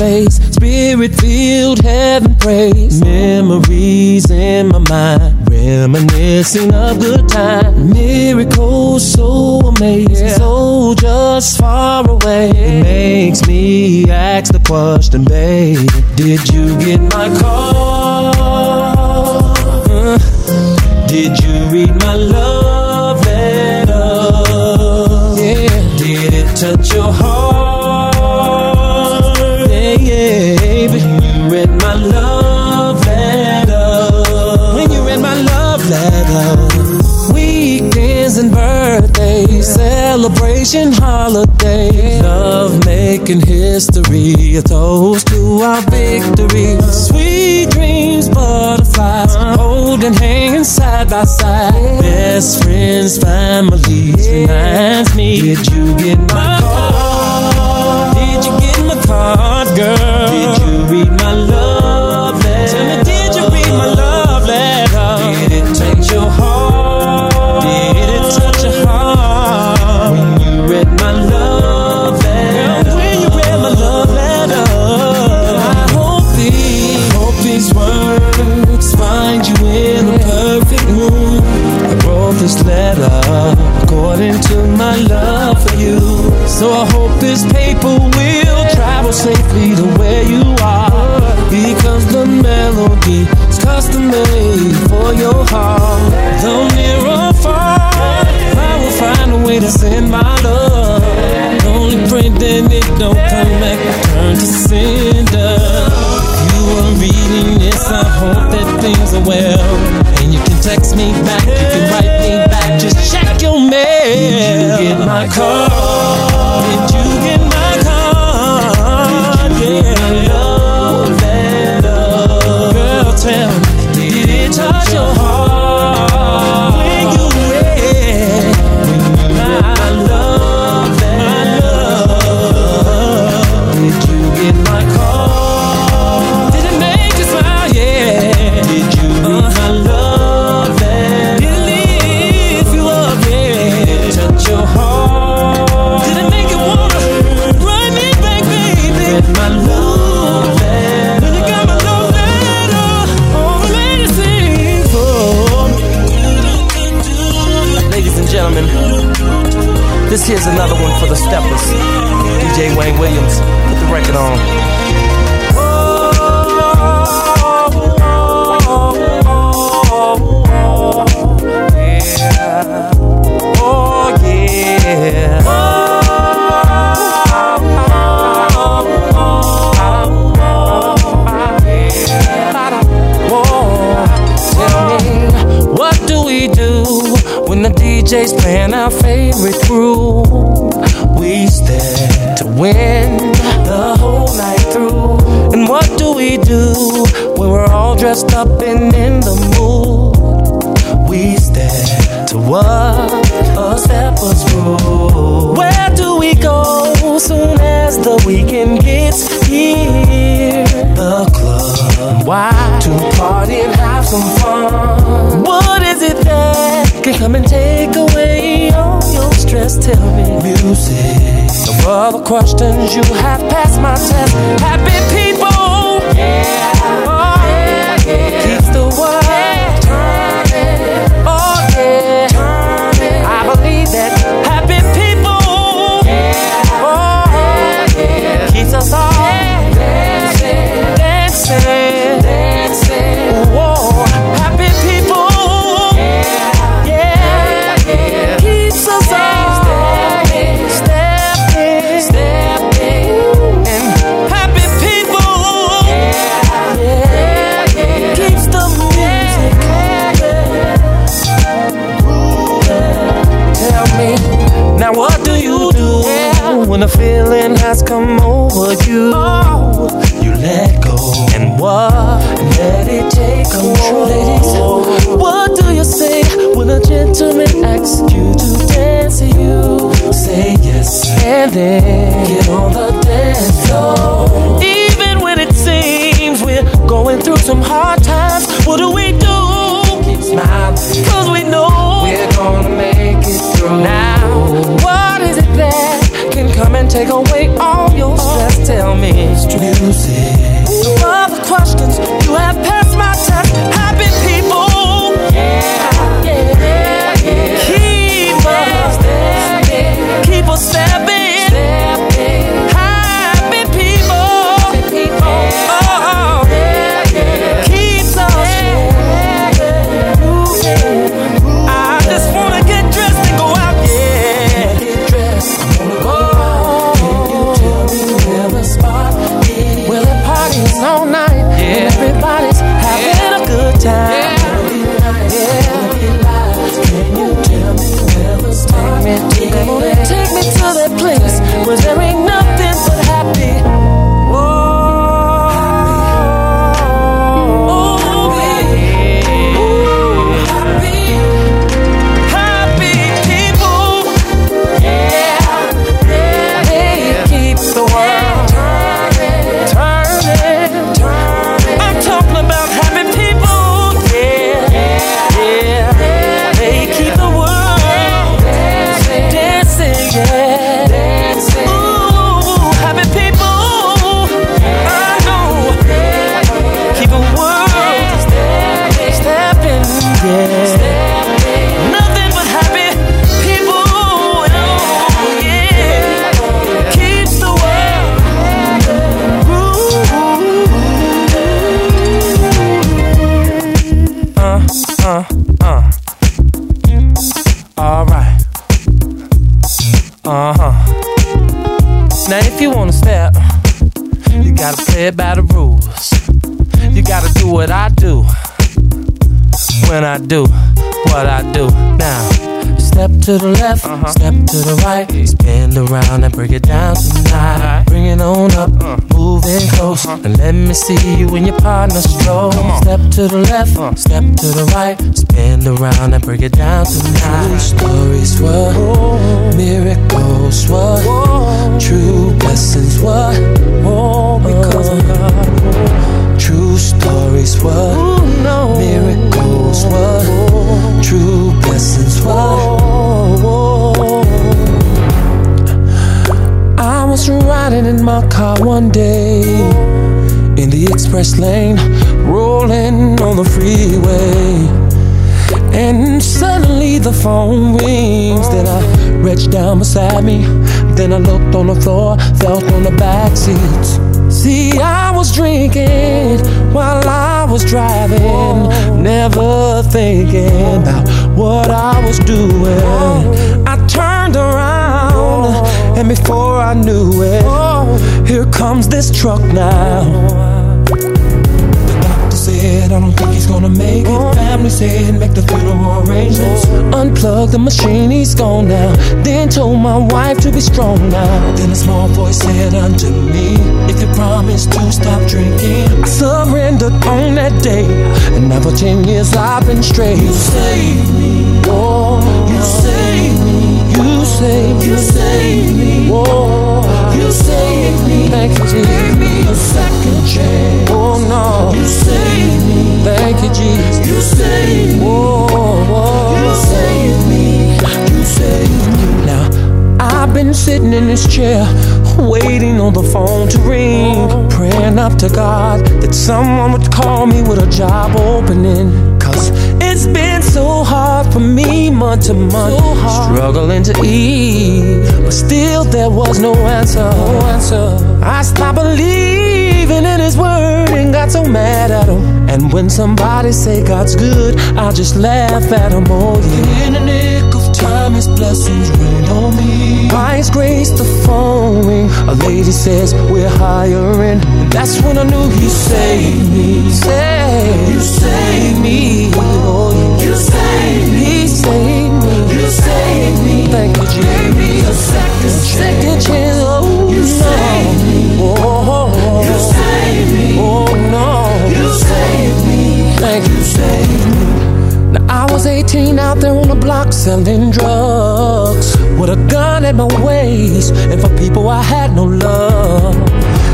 S1: face, spirit filled heaven praise. Memories in my mind, reminiscing of good times. Miracles so amazing, so just far away. It makes me ask the question, babe, did you get my call? Uh, did you read my love letter? Yeah. Did it touch your heart? Celebration holiday, Love making history, a toast to our victory. Sweet dreams, butterflies, holding hands side by side. Best friends, families, reminds me. Did you get my card? Did you get my card, girl? So I hope this paper will travel safely to where you are. Because the melody is custom made for your heart. Though near or far, I will find a way to send my love. Only pray that it don't come back, turn to cinder. If you are reading this, I hope that things are well. And you can text me back, you can write me back, just check your mail. Did you get my card? Did you
S3: this here's another one for the steppers. DJ Wayne Williams, put the record on.
S1: DJ's playing our favorite groove? We stand to win the whole night through. And what do we do when we're all dressed up and in the mood? We stand to what a stepper's rule. Where do we go soon as the weekend gets here? The. Why? To party and have some fun. What is it that can come and take away all your stress? Tell me. Music. Of all the questions. You have passed my test. Happy people. Yeah. Has come over you? You let go and what? Let it take control. What do you say when a gentleman asks you to dance you? Say yes and then get on the dance floor. Even when it seems we're going through some hard times, what do we do? Keep smiling, cause we know we're gonna make it through. Now, what Come and take away all your stress. Tell me, music. All the questions you have passed my test. Happiness. To the left, step to the right. Spin around and break it down tonight. Bring it on up, moving close. And let me see you and your partner stroll. Step to the left, step to the right. Spin around and break it down tonight. True stories, what? Miracles, what? True blessings, what? Oh, because uh, of God. True stories, what? Miracles, what? True blessings, what? In my car one day in the express lane, rolling on the freeway. And suddenly the phone rings. Then I reached down beside me. Then I looked on the floor, felt on the back seats. See, I was drinking while I was driving, never thinking about what I was doing. And before I knew it, here comes this truck now. The doctor said, I don't think he's gonna make it. Family said, make the funeral arrangements. Unplug the machine, he's gone now. Then told my wife to be strong now. Then a small voice said unto me, If you promise to stop drinking, I surrendered on that day. And now for 10 years I've been straight. You saved me. Oh, you saved me. You saved me. You saved Oh, you saved me. Thank you, Jesus. Gave me a second chance. Oh, no. You saved me. Thank you, Jesus. You saved me. Oh, oh. You saved me. You saved me. Now, I've been sitting in this chair, waiting on the phone to ring, praying up to God that someone would call me with a job opening. Cause it's been so hard for me month to month, struggling to eat, but still there was no answer. No answer. I stopped believing in His word and got so mad at Him. And when somebody say God's good, I just laugh at Him. Oh yeah. Time, His blessings rain on me. His grace, the phone ring. A lady says we're hiring, and that's when I knew He saved me. Saved, you saved me. Oh. You saved me. He saved me. You saved me. Thank you, Jesus. Gave me a second chance. Second chance. Oh you no. saved me. Oh. You saved me. Oh no. You saved me. Thank you, saved me. Now I was 18 out there on the block selling drugs with a gun at my waist, and for people I had no love.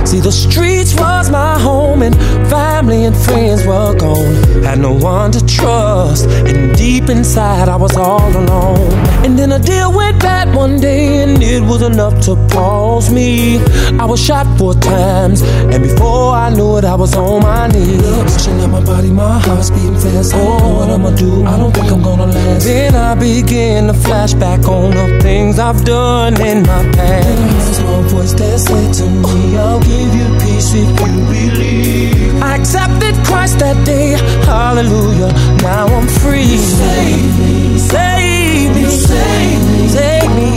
S1: See, the streets was my home, and family and friends were gone. Had no one to trust, and deep inside I was all alone. And then a deal went bad one day, and it was enough to pause me. I was shot four times, and before I knew it, I was on my knees. Pushing out my body, my heart's beating fast. I don't know what I'ma do. I don't think I'm gonna last. Then I began to flash back on the things I've done in my past. Then I heard a small voice that said to me, I'll give you peace I accepted Christ that day, hallelujah. Now I'm free. You saved me, save me, you saved me, save me,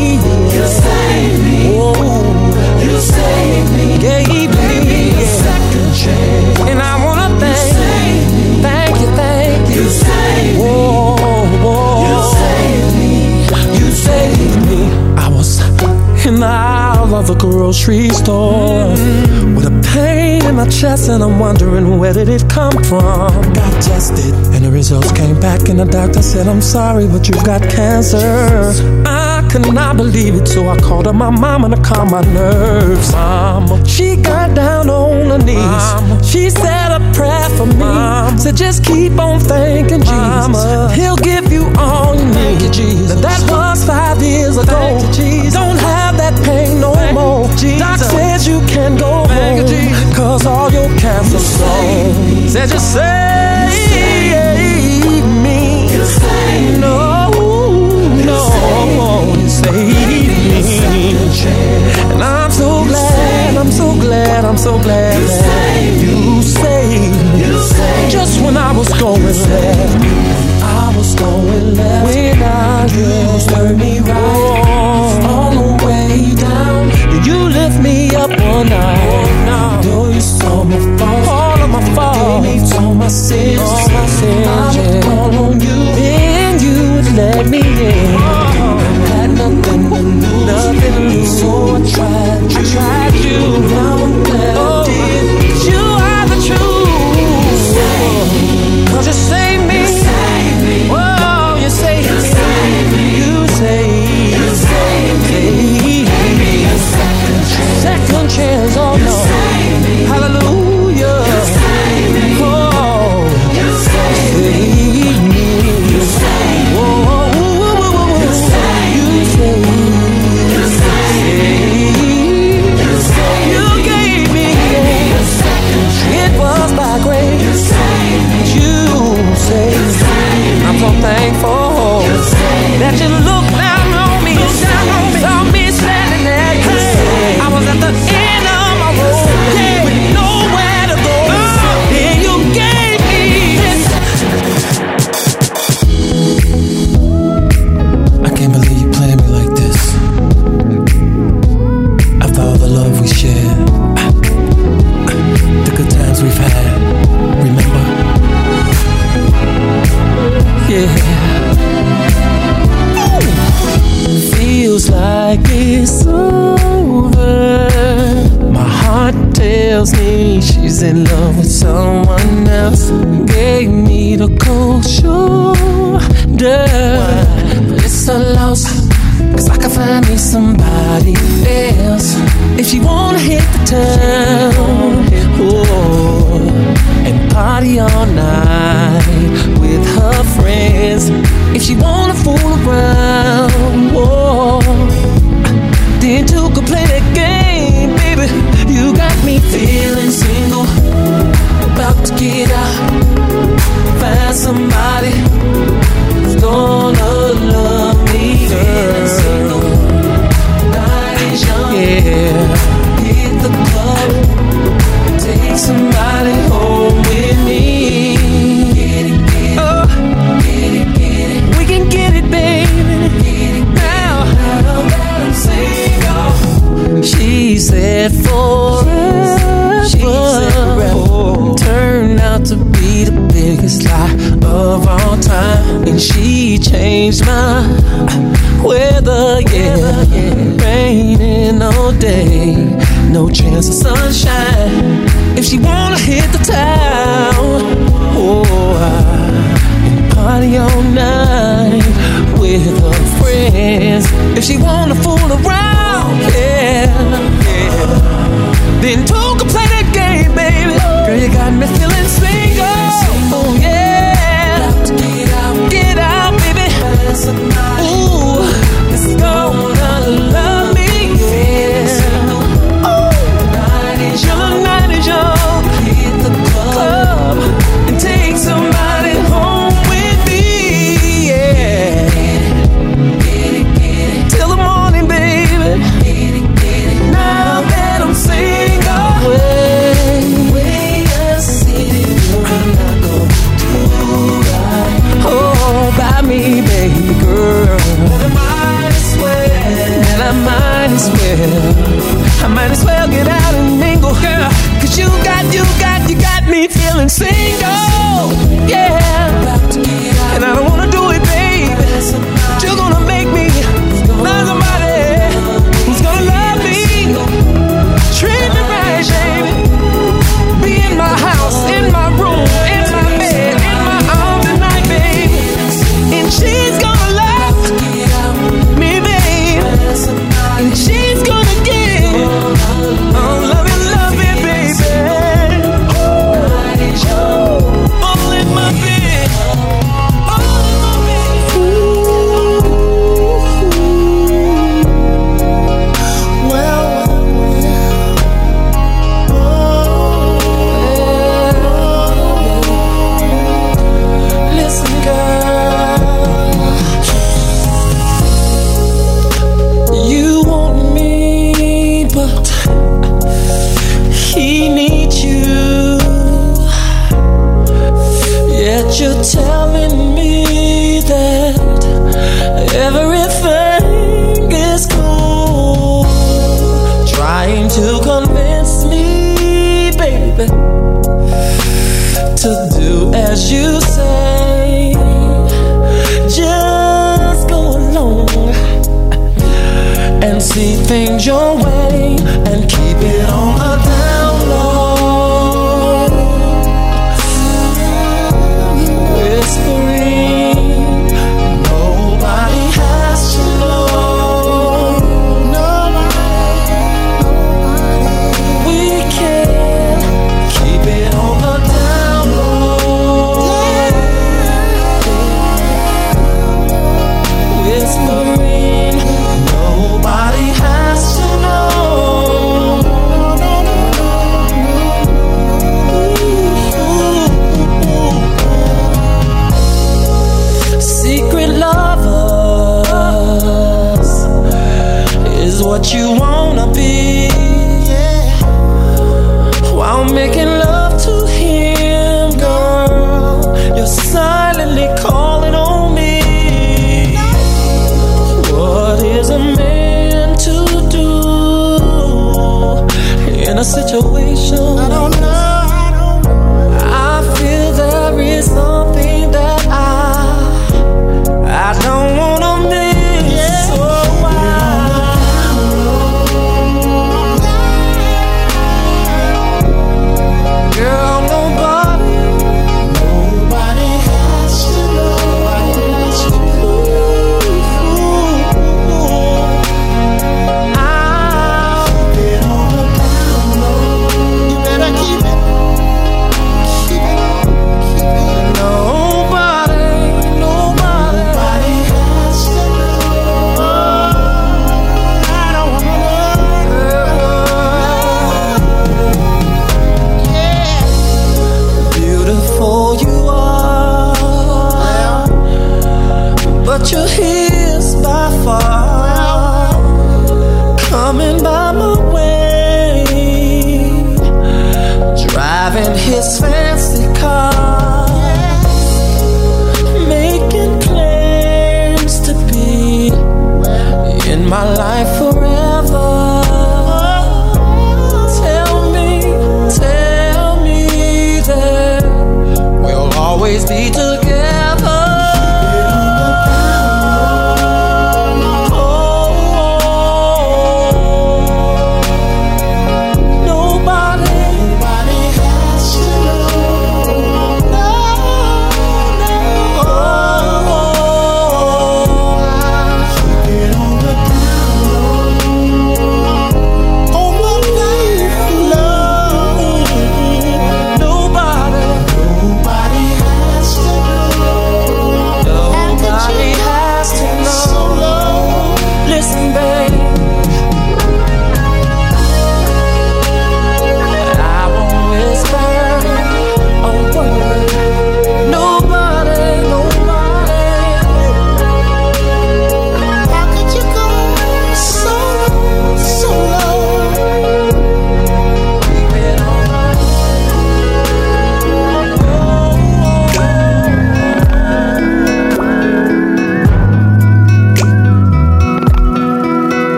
S1: you me. You me, gave me a second chance, and I wanna thank, thank you, thank you, you me. You me, you me. I was in the of the grocery store with a pain in my chest, and I'm wondering where did it come from. Got tested, and the results came back, and the doctor said, I'm sorry, but you've got cancer. I could not believe it, so I called up my mama to calm my nerves. Mama, she got down on her knees. She said a prayer for me. Said just keep on thanking Jesus. He'll give you all you need. Jesus. That was five years ago. Don't have that pain no more. Doc says you can go home. Cause all your cancer's gone. Said you save me. No, no, you saved me. And I'm so glad, I'm so glad, I'm so glad you saved me. Just when I was going left, I was going left. When I used turn me right, me up all night. Though you saw my fault, all of my faults, gave me all my sins. All my sins I would call on you, then you would let me in. I had nothing to lose, nothing to lose. so I tried, you. I tried you. Now I'm glad oh, I did. You are the truth. Save me. Cause you saved me. You save me. Whoa, you saved you. Save me. You saved me. You saved me second chance, oh no. Hallelujah. You me. You me. You me. You me. You me You saved me. You saved me. That you love.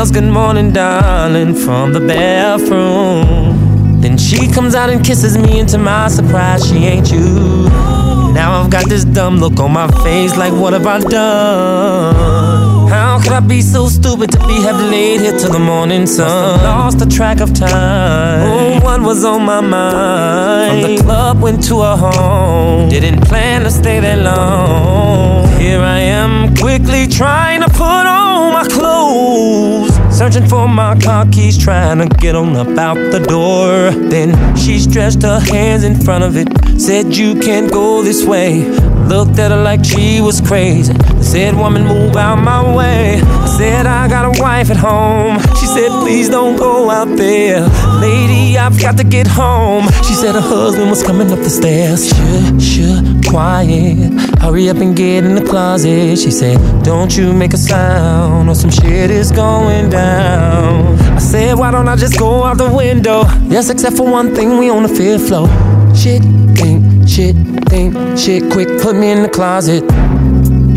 S1: yells, Good morning, darling, from the bathroom. Then she comes out and kisses me, and to my surprise, she ain't you. Now I've got this dumb look on my face, like, What have I done? How could I be so stupid to be have laid here till the morning sun? Lost the track of time. Oh, what was on my mind? From the club went to a home. Didn't plan to stay that long. Here I am, quickly trying to Searching for my car keys, trying to get on up out the door. Then she stretched her hands in front of it, said, You can't go this way. Looked at her like she was crazy. I said, Woman, move out my way. I said, I got a wife at home. She said, Please don't go out there. Lady, I've got to get home. She said, Her husband was coming up the stairs. Shh, shh, quiet. Hurry up and get in the closet. She said, Don't you make a sound or some shit is going down. I said, Why don't I just go out the window? Yes, except for one thing, we on the fifth floor. Shit shit, quick, put me in the closet.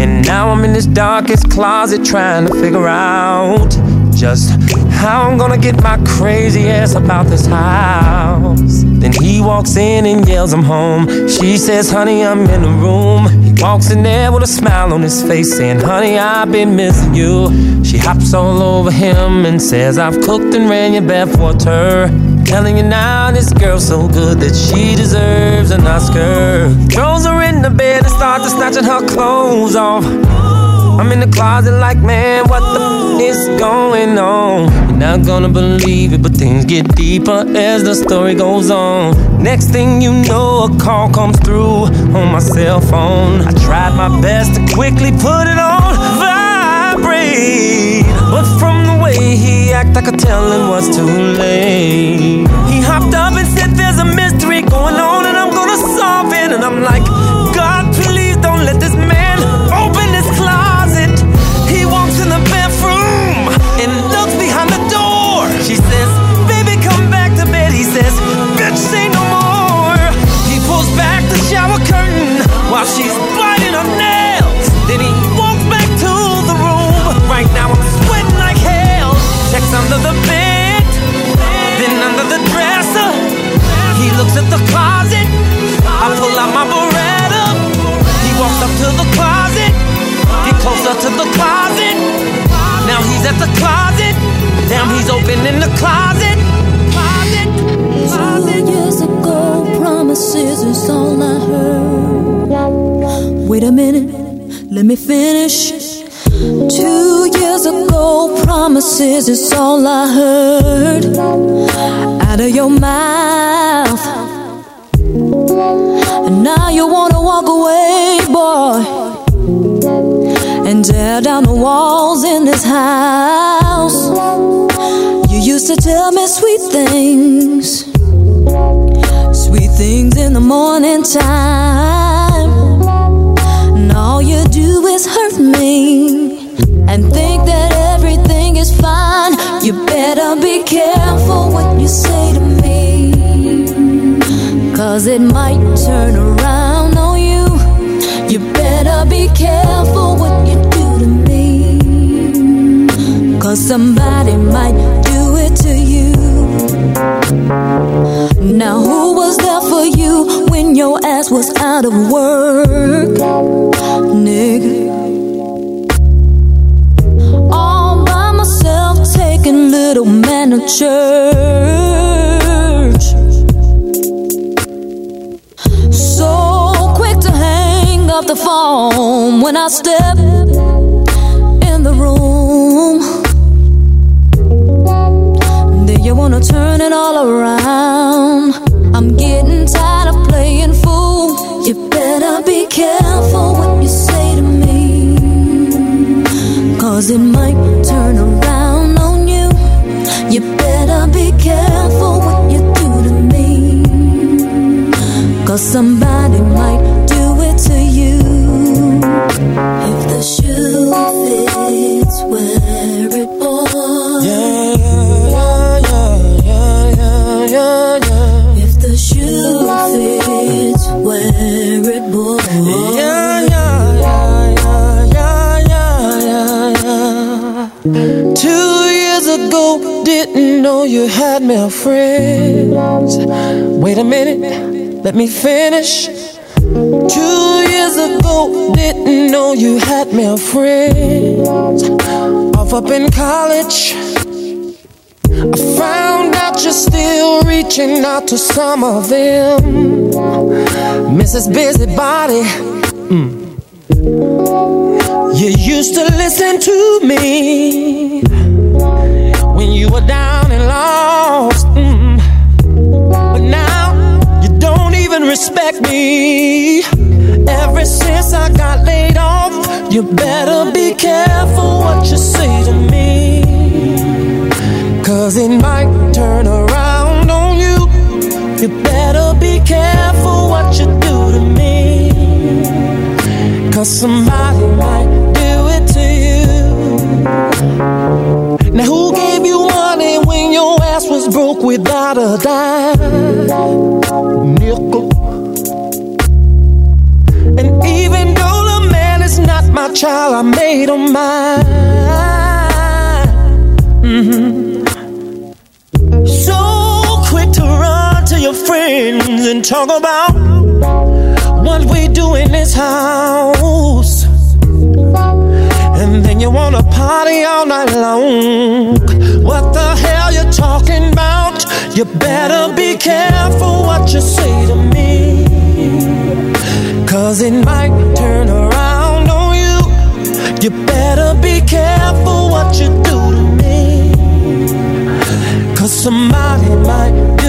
S1: And now I'm in this darkest closet trying to figure out just how I'm gonna get my crazy ass about this house. Then he walks in and yells, I'm home. She says, Honey, I'm in the room. He walks in there with a smile on his face, saying, Honey, I've been missing you. She hops all over him and says, I've cooked and ran your bath water. Telling you now, this girl's so good that she deserves an Oscar. Throws her in the bed and starts to snatching her clothes off. I'm in the closet like, man, what the f is going on? You're not gonna believe it, but things get deeper as the story goes on. Next thing you know, a call comes through on my cell phone. I tried my best to quickly put it on vibrate, he act, I could tell was too late. He hopped up and said, There's a mystery going on, and I'm gonna solve it. And I'm like, At the closet. I pull out my Beretta. He walks up to the closet, get closer to the closet. Now he's at the closet. Damn, he's opening the closet. Closet.
S9: Two years ago, promises is all I heard. Wait a minute, let me finish. Two years ago, promises is all I heard out of your mouth. Now you wanna walk away, boy, and tear down the walls in this house. You used to tell me sweet things, sweet things in the morning time. And all you do is hurt me and think that everything is fine. You better be careful what you say to me. Cause it might turn around on you. You better be careful what you do to me. Cause somebody might do it to you. Now, who was there for you when your ass was out of work? Nigga. All by myself, taking little man. Phone when I step in the room. Then you wanna turn it all around. I'm getting tired of playing fool. You better be careful what you say to me. Cause it might turn around on you. You better be careful what you do to me. Cause somebody you
S1: had male friends. Wait a minute, let me finish. Two years ago, didn't know you had male friends. Off up in college, I found out you're still reaching out to some of them. Mrs. Busybody. Mm. You used to listen to me when you were down and lost. Mm. But now you don't even respect me. Ever since I got laid off, you better be careful what you say to me. Cause it might turn around on you. You better be careful what you do to me. Cause somebody don't mind. So quick to run to your friends and talk about what we do in this house. And then you wanna party all night long. What the hell you talking about? You better be careful what you say to me. Cause it might turn around. You better be careful what you do to me. Cause somebody might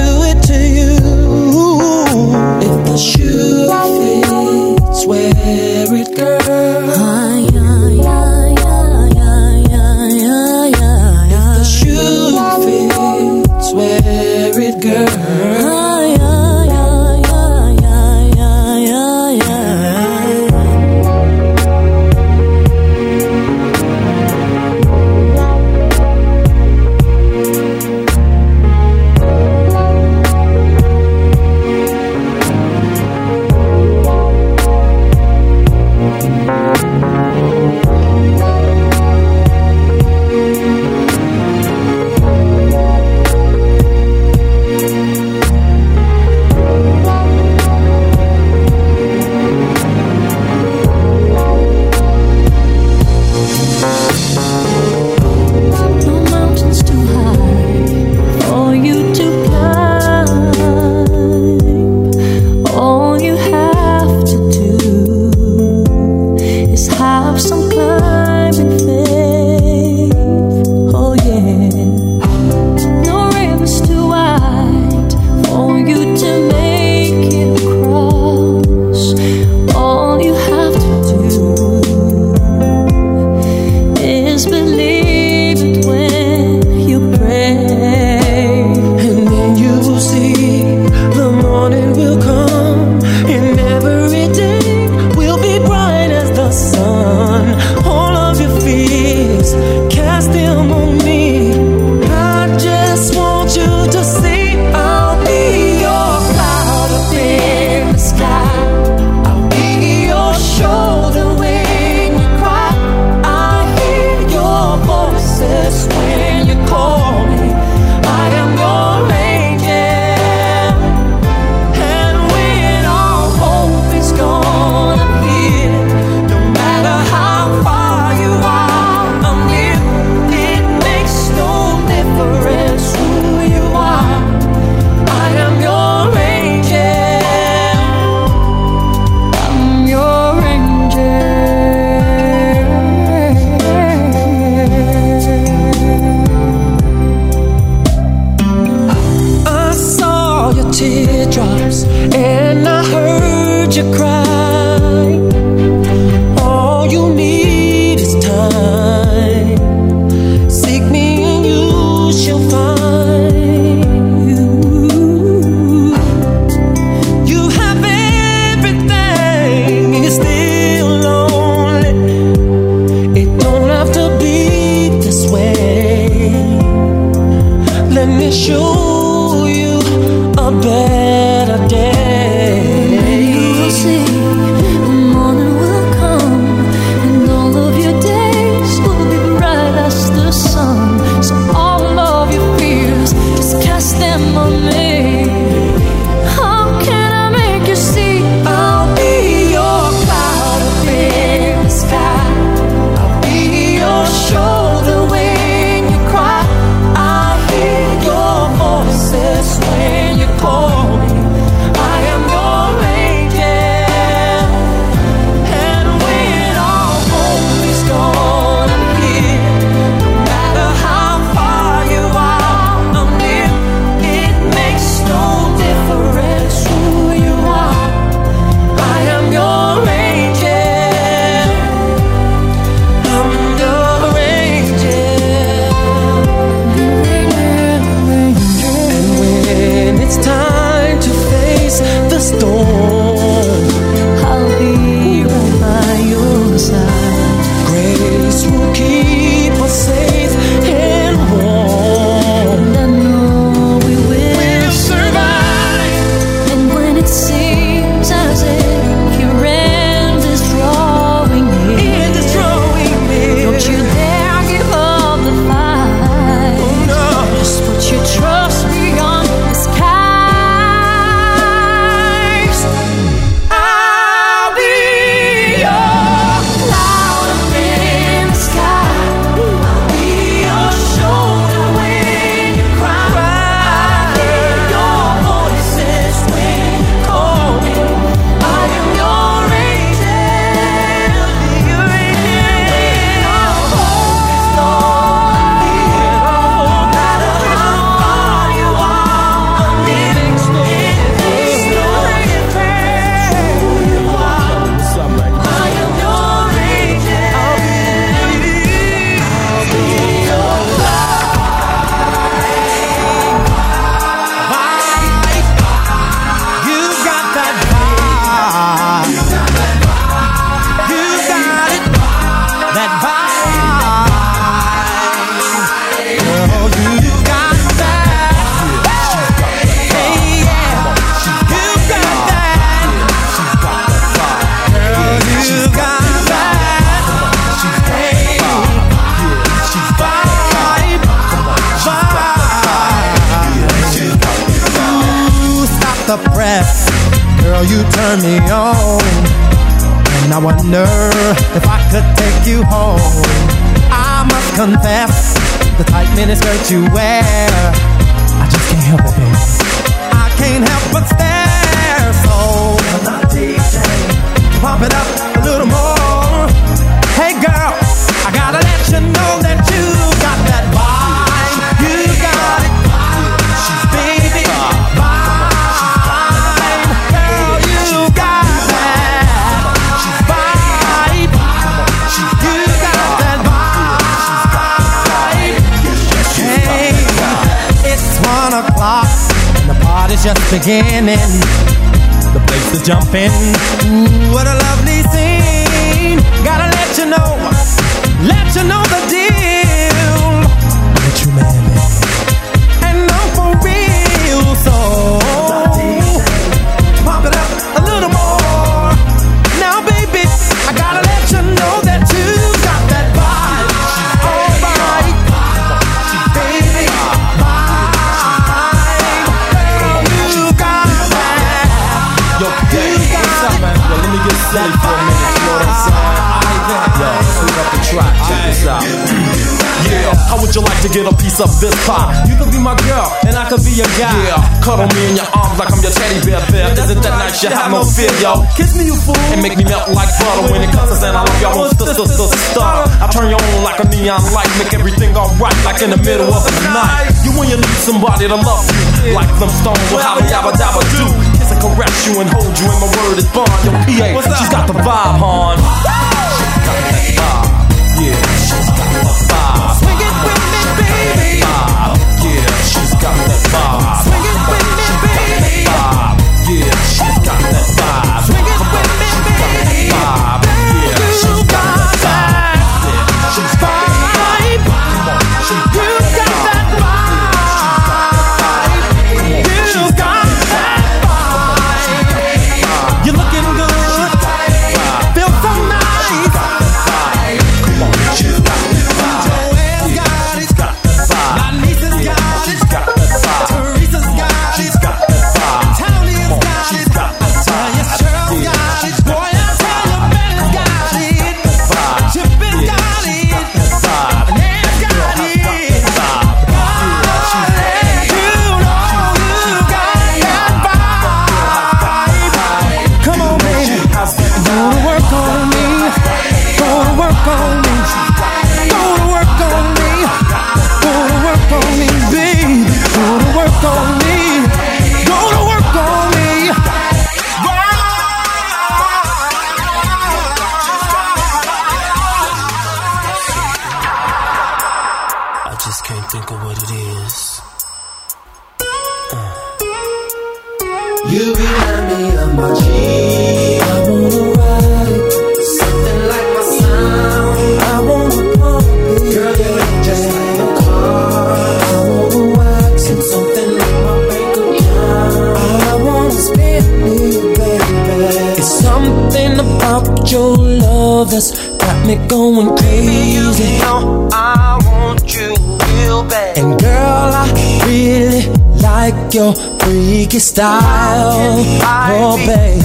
S13: your
S1: style, oh babe.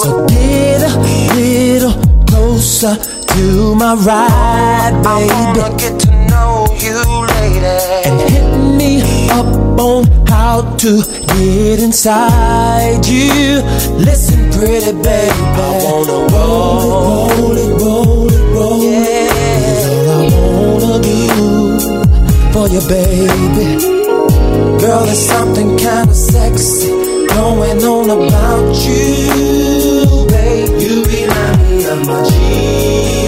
S1: So get a little closer to my ride, baby.
S3: I wanna get to know you, lady.
S1: And hit me up on how to get inside you. Listen, pretty baby, I wanna roll it, roll it, roll it, roll it. Yeah. All I wanna do for you, baby. Girl, there's something kinda sexy going on about you, babe.
S3: You remind me of my G.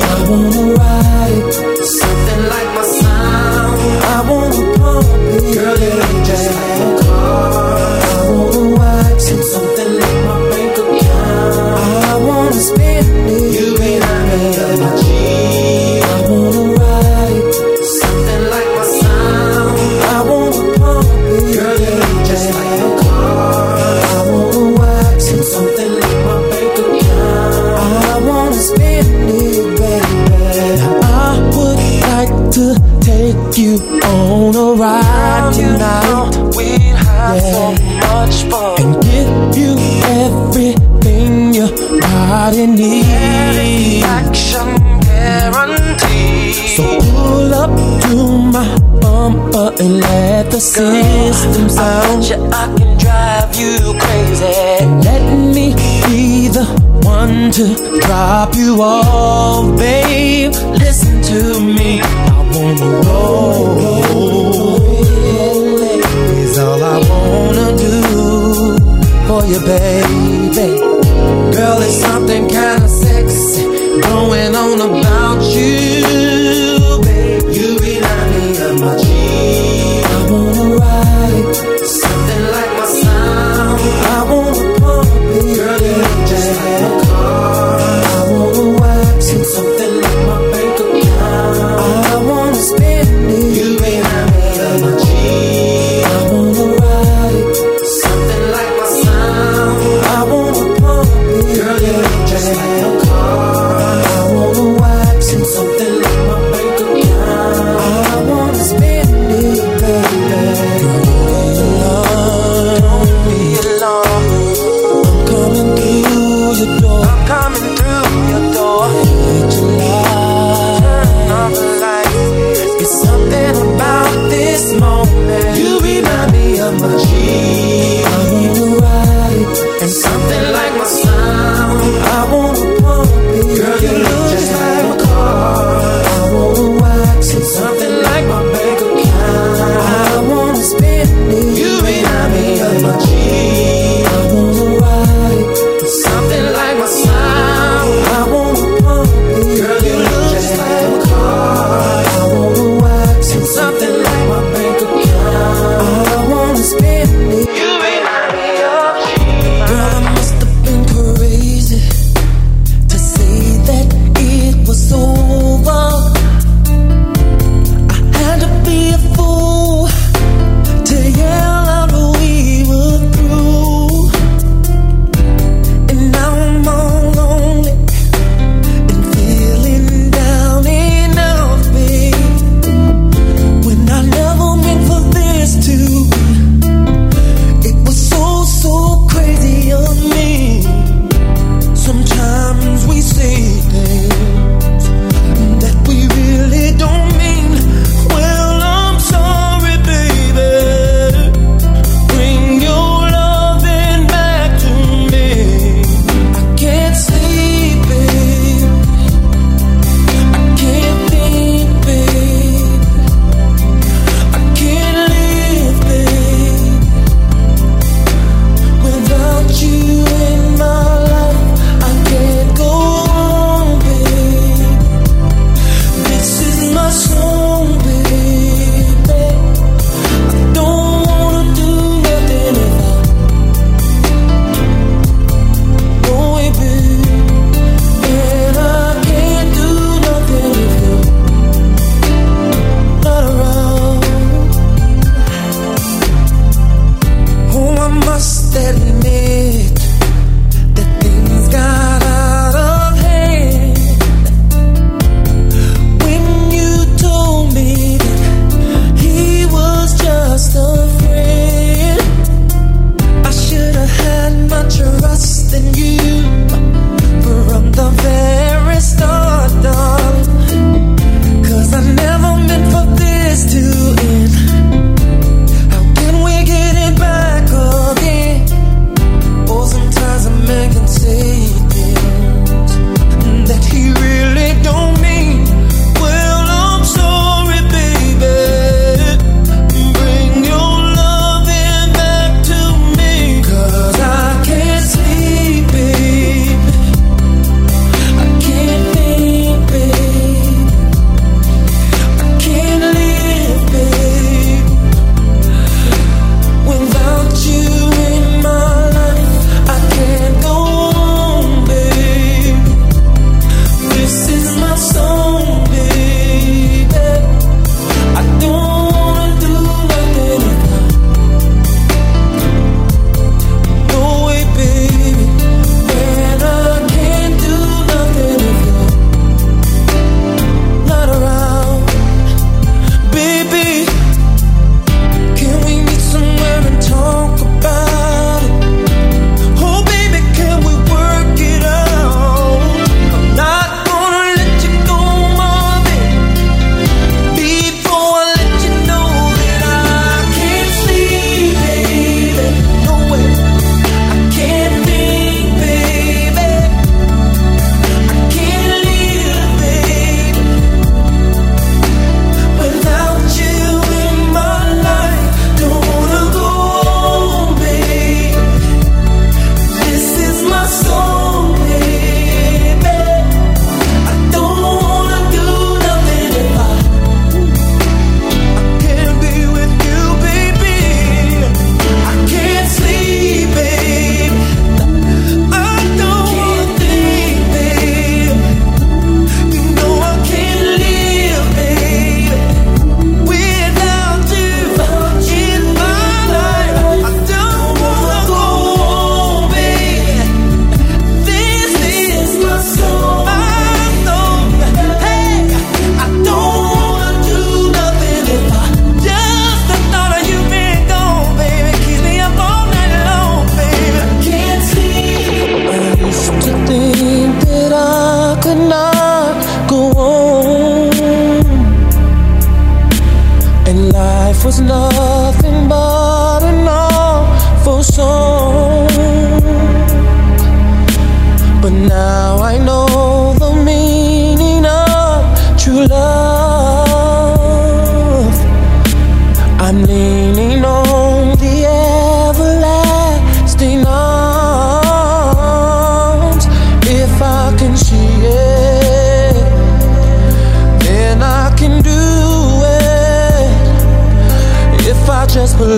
S1: I wanna ride it,
S3: something like my sound.
S1: I wanna pump it,
S3: girl, it ain't just like a car.
S1: I wanna watch it,
S3: something like my bank account.
S1: I wanna spend it,
S3: you remind me of my G.
S1: right tonight.
S3: we have
S1: yeah. so much fun and give you everything your body needs. Action guarantee. So pull up to my bumper and let the system sound. I, I can drive you crazy. And let me be the one to drop you off, babe. Listen to me. I wanna roll wanna do for you, baby. Girl, there's something kinda sexy going on about you, baby. You remind me of my G. I wanna ride was nothing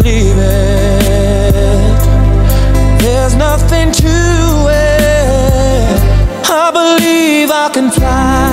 S1: believe it. There's nothing to it. I believe I can fly.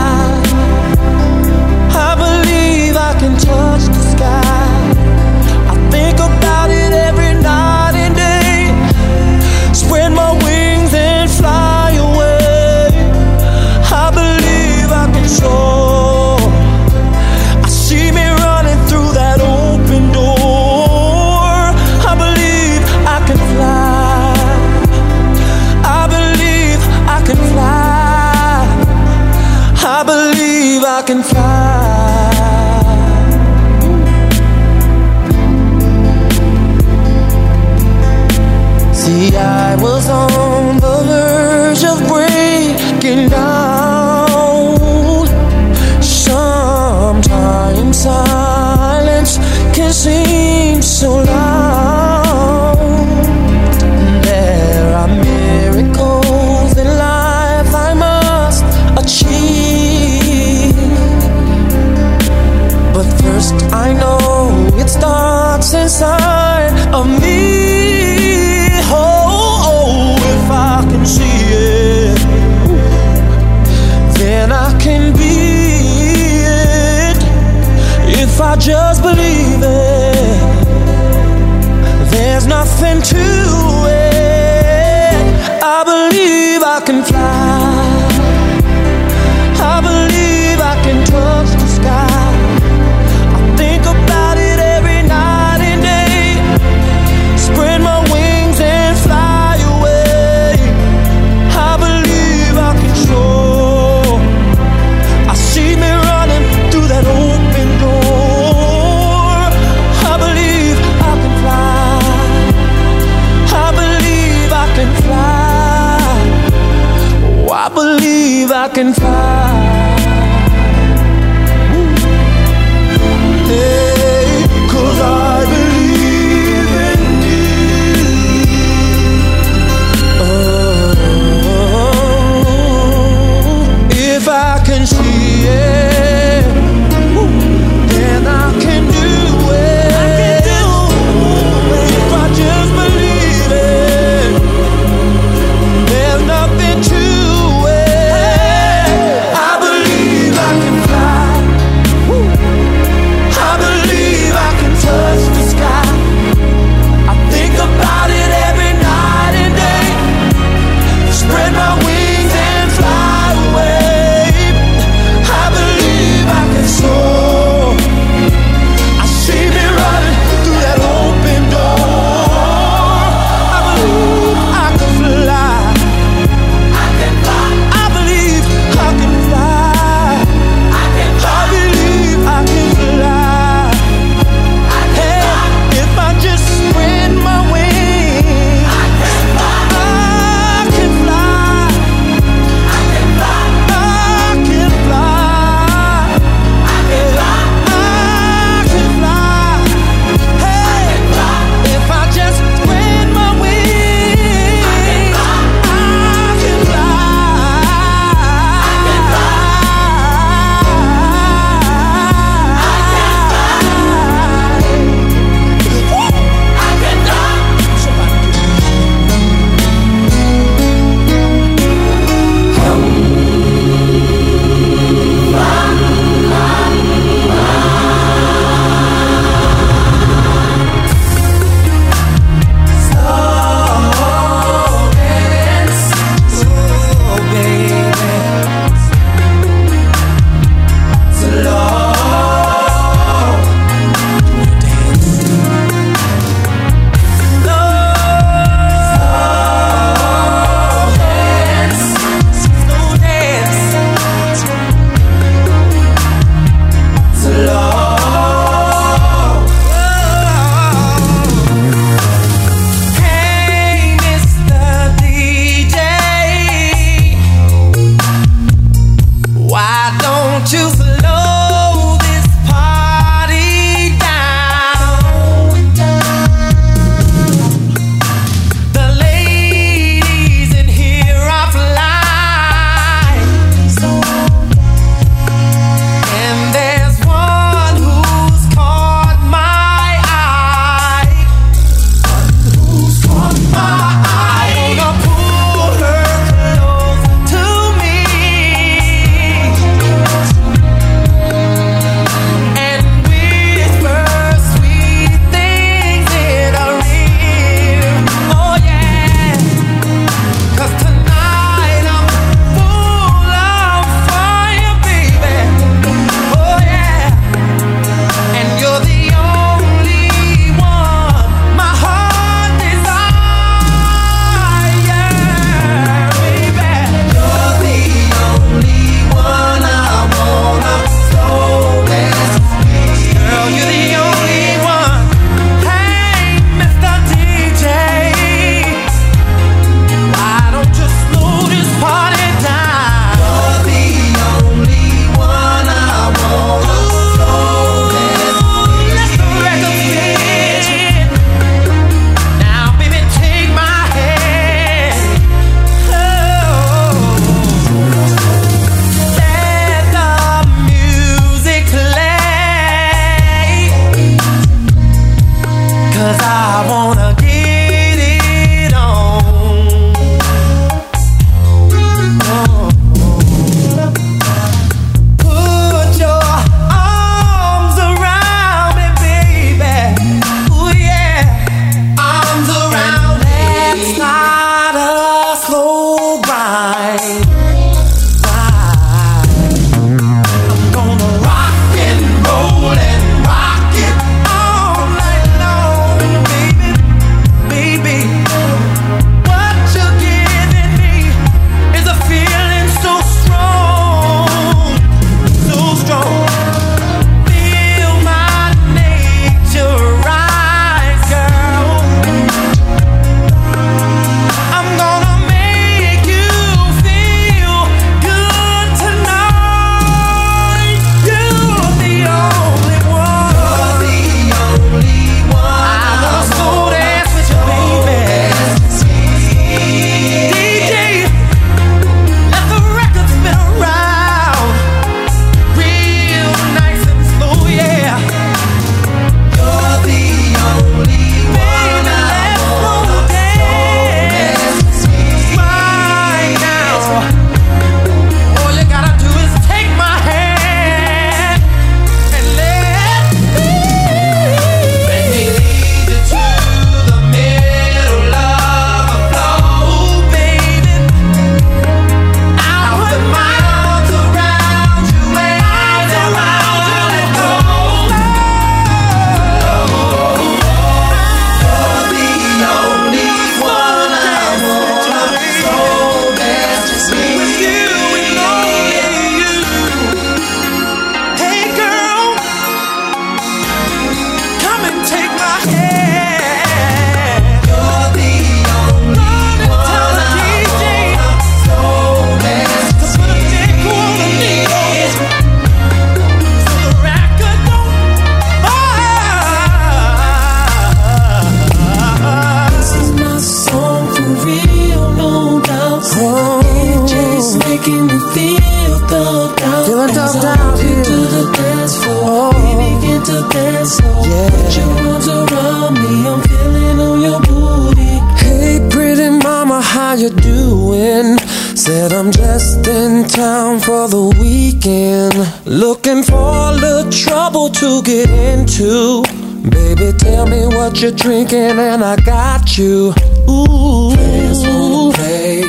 S1: In town for the weekend. Looking for a little trouble to get into. Baby, tell me what you're drinking, and I got you. Ooh, players wanna play,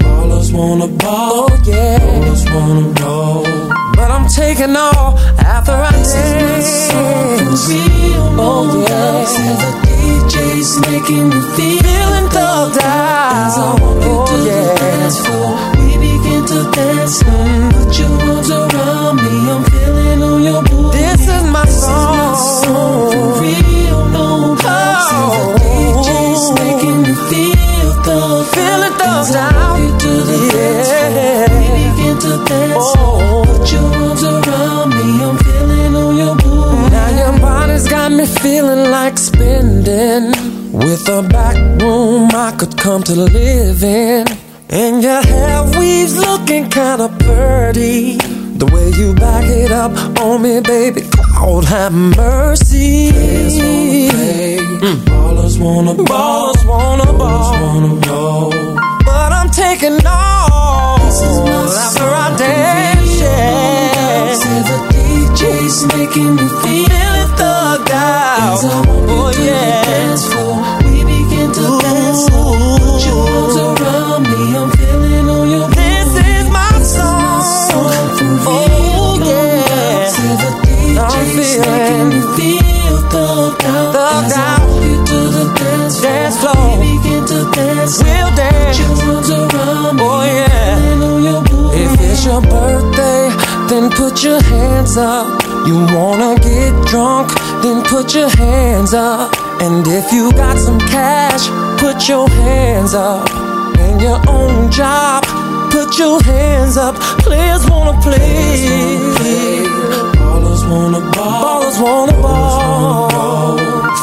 S1: ballers wanna ball, oh, yeah. Ballers wanna roll, but I'm taking all after I this. Is real, oh yeah. See the DJ's making me feel feeling thugged out. As I walk oh, to yeah. the dance floor, begin to dance. Put your arms around me, I'm feeling on your booty. This is my song. This is my song for real, no oh. doubt. Oh. The DJ's making me feel Feeling thugged out. You to the yeah. dance floor, we begin to dance. Oh. Put your arms around me, I'm feeling on your booty. Now your body's got me feeling like spending. With a back room I could come to live in. And your hair weaves looking kinda pretty. The way you back it up on me, baby, Lord have mercy. Players wanna play, mm. ballers wanna ball, ballers wanna ball, wanna. But I'm taking all after I dance. Yeah. See the DJ's making me feel it thugged out. Oh yeah. Dance floor, we begin to Ooh. dance. Put your arms around your birthday, then put your hands up. You wanna get drunk, then put your hands up. And if you got some cash, put your hands up. And your own job, put your hands up. Players wanna play. Ballers wanna ball. Ballers wanna ball.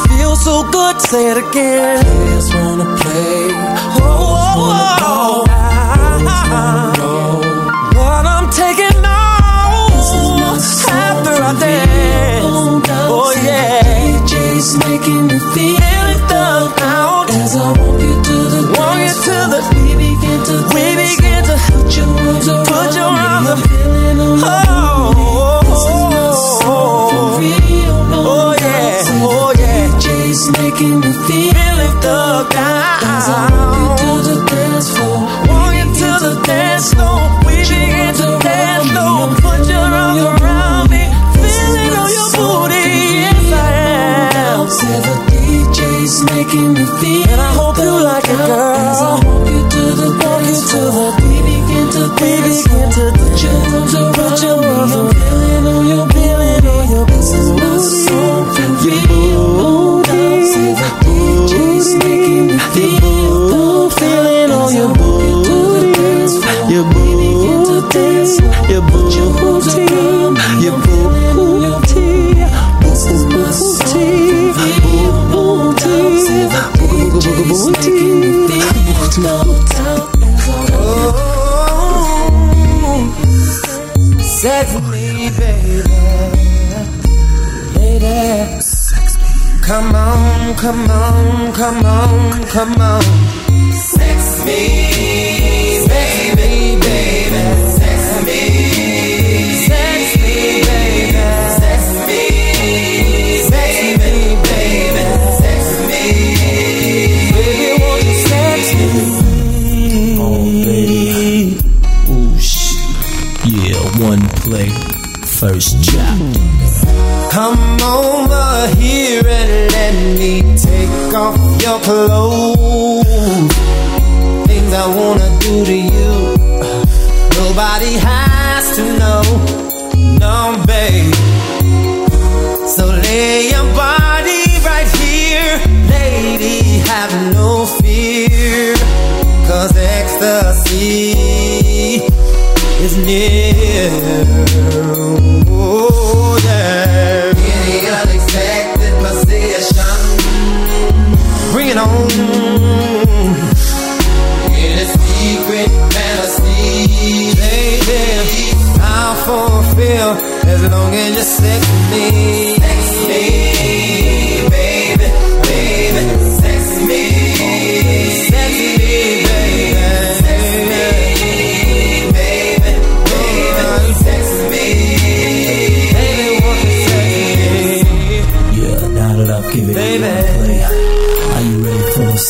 S1: Feel so good, say it again. Players wanna play. Oh, oh, oh. But I'm taking all after I dance. Oh yeah. DJ's making me feel it out. As I walk you to the walk you to the we begin to we begin to put your arms around put your arms me. Feeling on oh, this is my oh. song for real. No oh yeah, oh yeah. DJ's making me feel it out. As I walk you making me feel. And I hope you like it, girl. As I walk you to the walk you to the we begin to we begin to put your arms around arms around. Feeling on your feeling on your booty. This is my song real. Come on, come on, come on. Sex me, baby, baby. Sex me. Sex me, baby. Sex me. Me, baby. Sex me. Baby, sex me?
S2: Oh, baby. Ooh. Yeah, one play, first
S1: your clothes. Things I wanna do to you. Nobody has to know. No, babe. So lay your body right here. Lady, have no fear. Cause ecstasy is near. It on. In a secret fantasy, baby, I'll fulfill as long as you sex me. Sex me.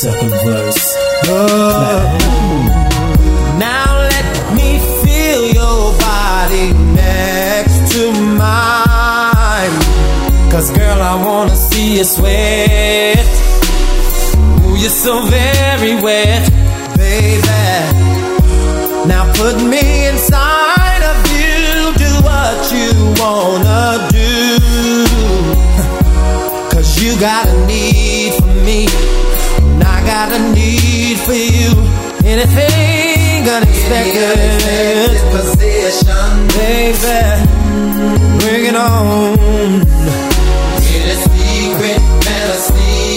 S14: Second verse?
S1: Now let me feel your body next to mine. Cause girl, I wanna see you sweat. Ooh, you're so very wet, baby. Now put me inside of you, do what you wanna do. Cause you got a need got a need for you. Anything unexpected position, baby. Bring it on. Get a secret fantasy.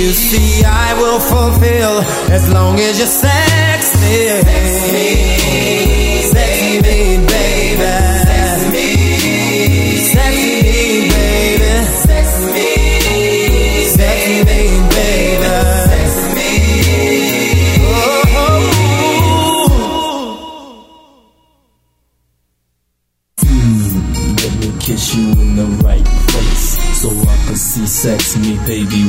S1: You see, I will fulfill as long as you're sexy. Sex me, sex me, baby. Baby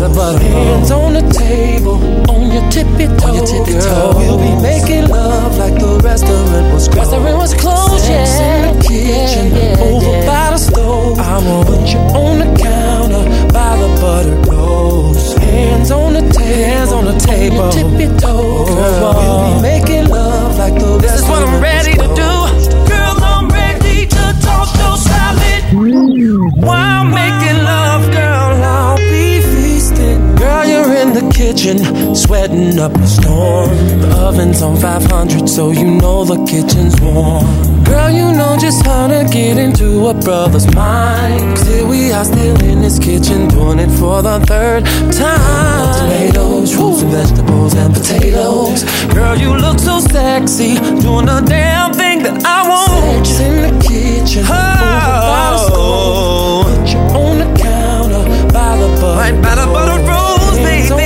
S1: by butter Hands on the table, on your tippy toe. On your tippy toe. We'll be making love like the restaurant was closed. Restaurant was closed, Sex yeah. in the kitchen, yeah, yeah, over yeah. by the stove. I want put you on the counter by the butter rolls. Hands on the table, hands on the table. On your tippy toe, girl. We'll be making love like the This is what I'm ready to do. Girl, I'm ready to talk those salad. While making the kitchen, sweating up a storm. The oven's on 500, so you know the kitchen's warm. Girl, you know just how to get into a brother's mind. Cause here we are still in this kitchen, doing it for the third time. Tomatoes, fruits and vegetables and potatoes. Girl, you look so sexy, doing the damn thing that I want. Sex in the kitchen, over by the oh. stove. Put you on the counter by the butter. Right by the butter rolls, baby.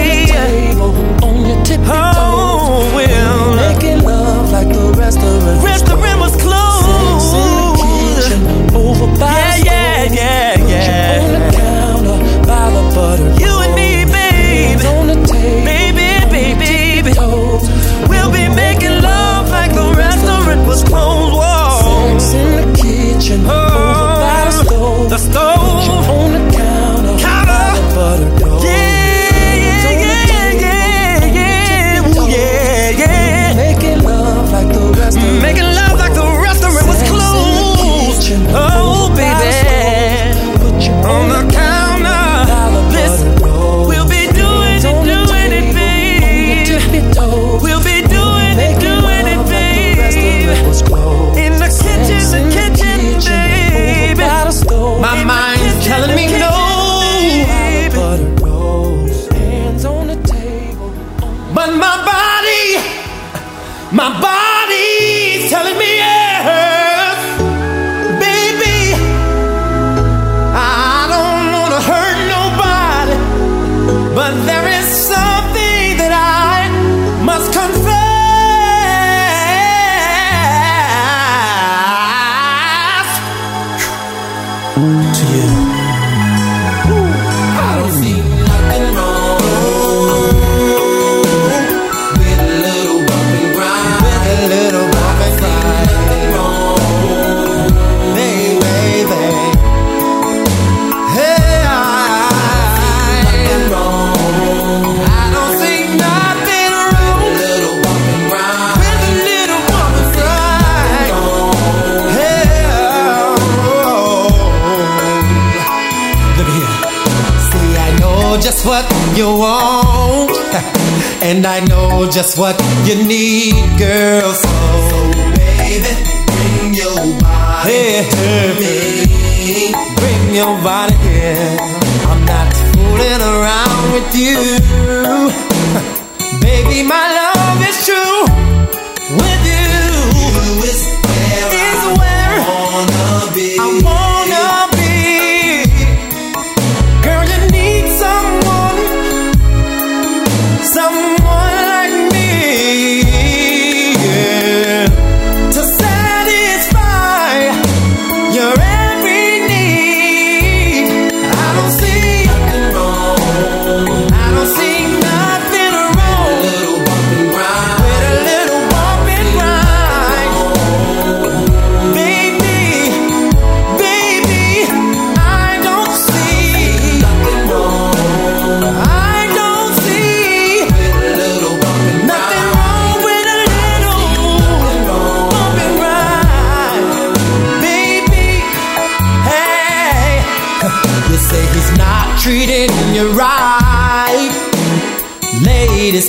S1: You
S3: want, and I know just what you need, girl. So, baby, bring your body to me. Bring your body here. I'm not fooling around with you, baby. My love is true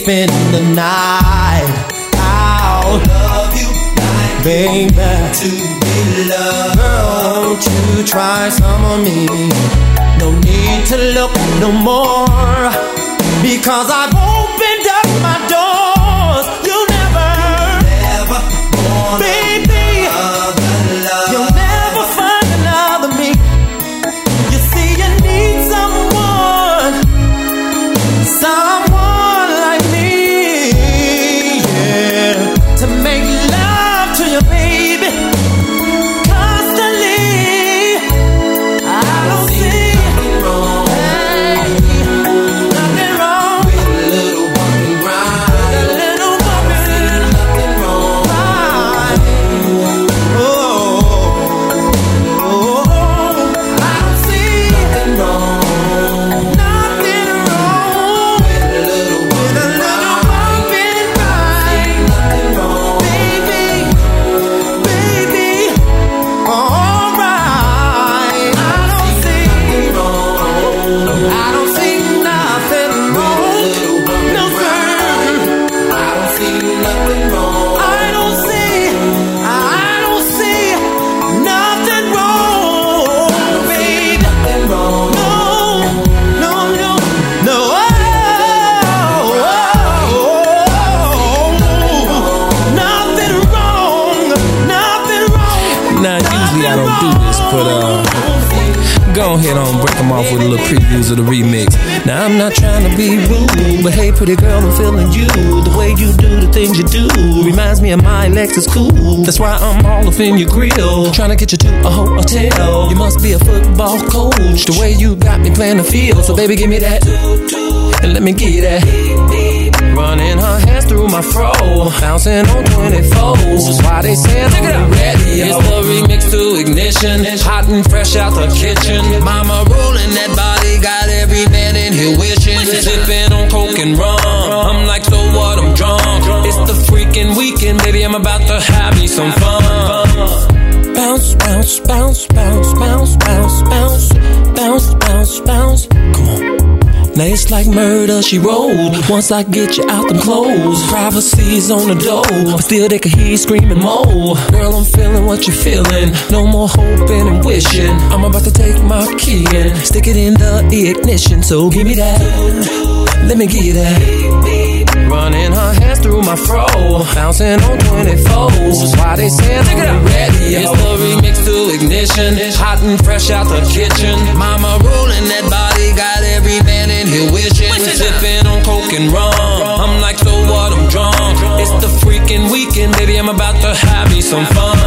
S3: spend the night. I'll love you like baby to be loved. Girl, won't you try some of me? No need to look no more because I've
S1: in your grill, trying to get you to a hotel. You must be a football coach. The way you got me playing the field, so baby, give me that. And let me get that. Running her hands through my fro, bouncing on 24s. Why they say I'm ready? It's the remix to ignition, hot and fresh out the kitchen. Mama rolling that body, got every man in here wishing. Sipping on coke and rum. The weekend, baby. I'm about to have me some fun. Bounce, bounce, bounce, bounce, bounce, bounce, bounce, bounce, bounce, bounce. Come on. Now it's like murder, she rolled. Once I get you out them clothes, privacy's on the door, but still they can hear you screaming more. Girl, I'm feeling what you're feeling. No more hoping and wishing. I'm about to take my key and stick it in the ignition. So give me that. Let me give you that. Running her hands through my fro, bouncing on 24s. Why they saying I'm ready? It's the remix to ignition, hot and fresh out the kitchen. Mama rolling that body, got every man in here wishing. Sipping on coke and rum. I'm like, so what? I'm drunk. It's the freaking weekend, baby. I'm about to have me some fun.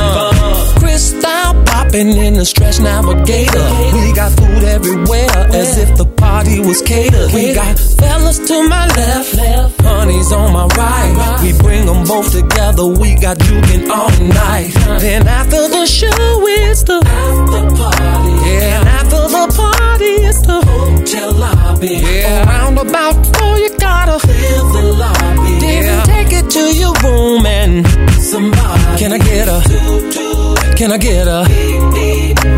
S1: Crystal popping in the stretch navigator. We got food everywhere, as if the party was catered. We got fellas to my left, honeys on my right. We bring them both together. We got juking all night. Then after the show, it's the after party. Yeah, and after the party, it's the hotel lobby. Yeah, around about four, you gotta fill the lobby. Then take it to your room and somebody. Can I get a? Can I get a?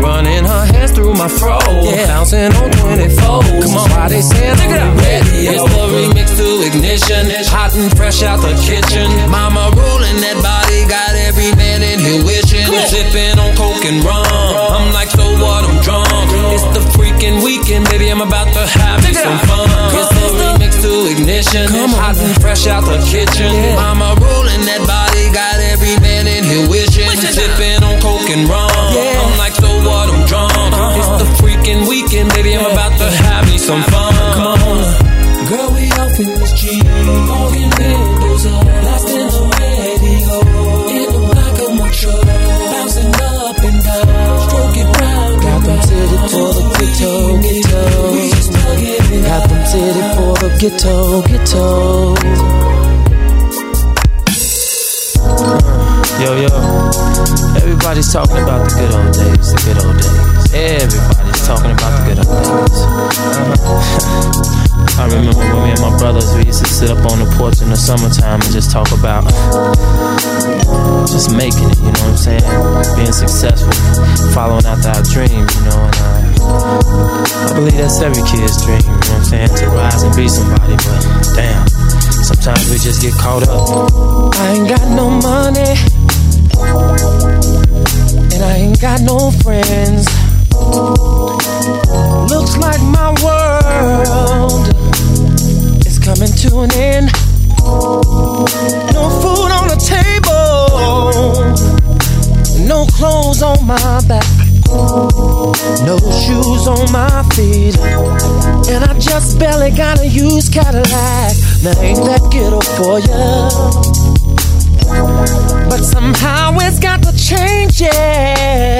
S1: Running her hands through my fro. Yeah, bouncing on 24. Come on, why they saying I'm ready? It's the remix to ignition. Hot and fresh out the kitchen. Mama rolling that body, got every man in here wishing. Sipping on coke and rum. I'm like, so what? I'm drunk. It's the freaking weekend, baby. I'm about to have me some fun. It's the remix to ignition. Hot and fresh out the kitchen. Mama rolling that body, got every man in here wishing. Sipping on coke and rum. I'm like, so what? I'm drunk. Uh-huh. It's the freaking weekend, baby. I'm about to have me some fun. Come on. Girl, we off in this Jeep. Walking windows up. Lost in the radio. In the back of my truck. Bouncing up and down. Stroke it round. Got them titty for the ghetto, ghetto. We just tugging it Got them titty for the ghetto, ghetto.
S15: Yo, yo. Everybody's talking about the good old days, the good old days. Everybody's talking about the good old days. Uh-huh. I remember when me and my brothers, we used to sit up on the porch in the summertime and just talk about just making it, you know what I'm saying? Being successful, following after our dreams, you know, and uh, I believe that's every kid's dream, you know what I'm saying? To rise and be somebody, but damn, sometimes we just get caught up.
S1: I ain't got no money. And I ain't got no friends. Looks like my world is coming to an end. No food on the table, no clothes on my back, no shoes on my feet, and I just barely got a used Cadillac. Now ain't that ghetto for ya? But somehow it's got to change, yeah.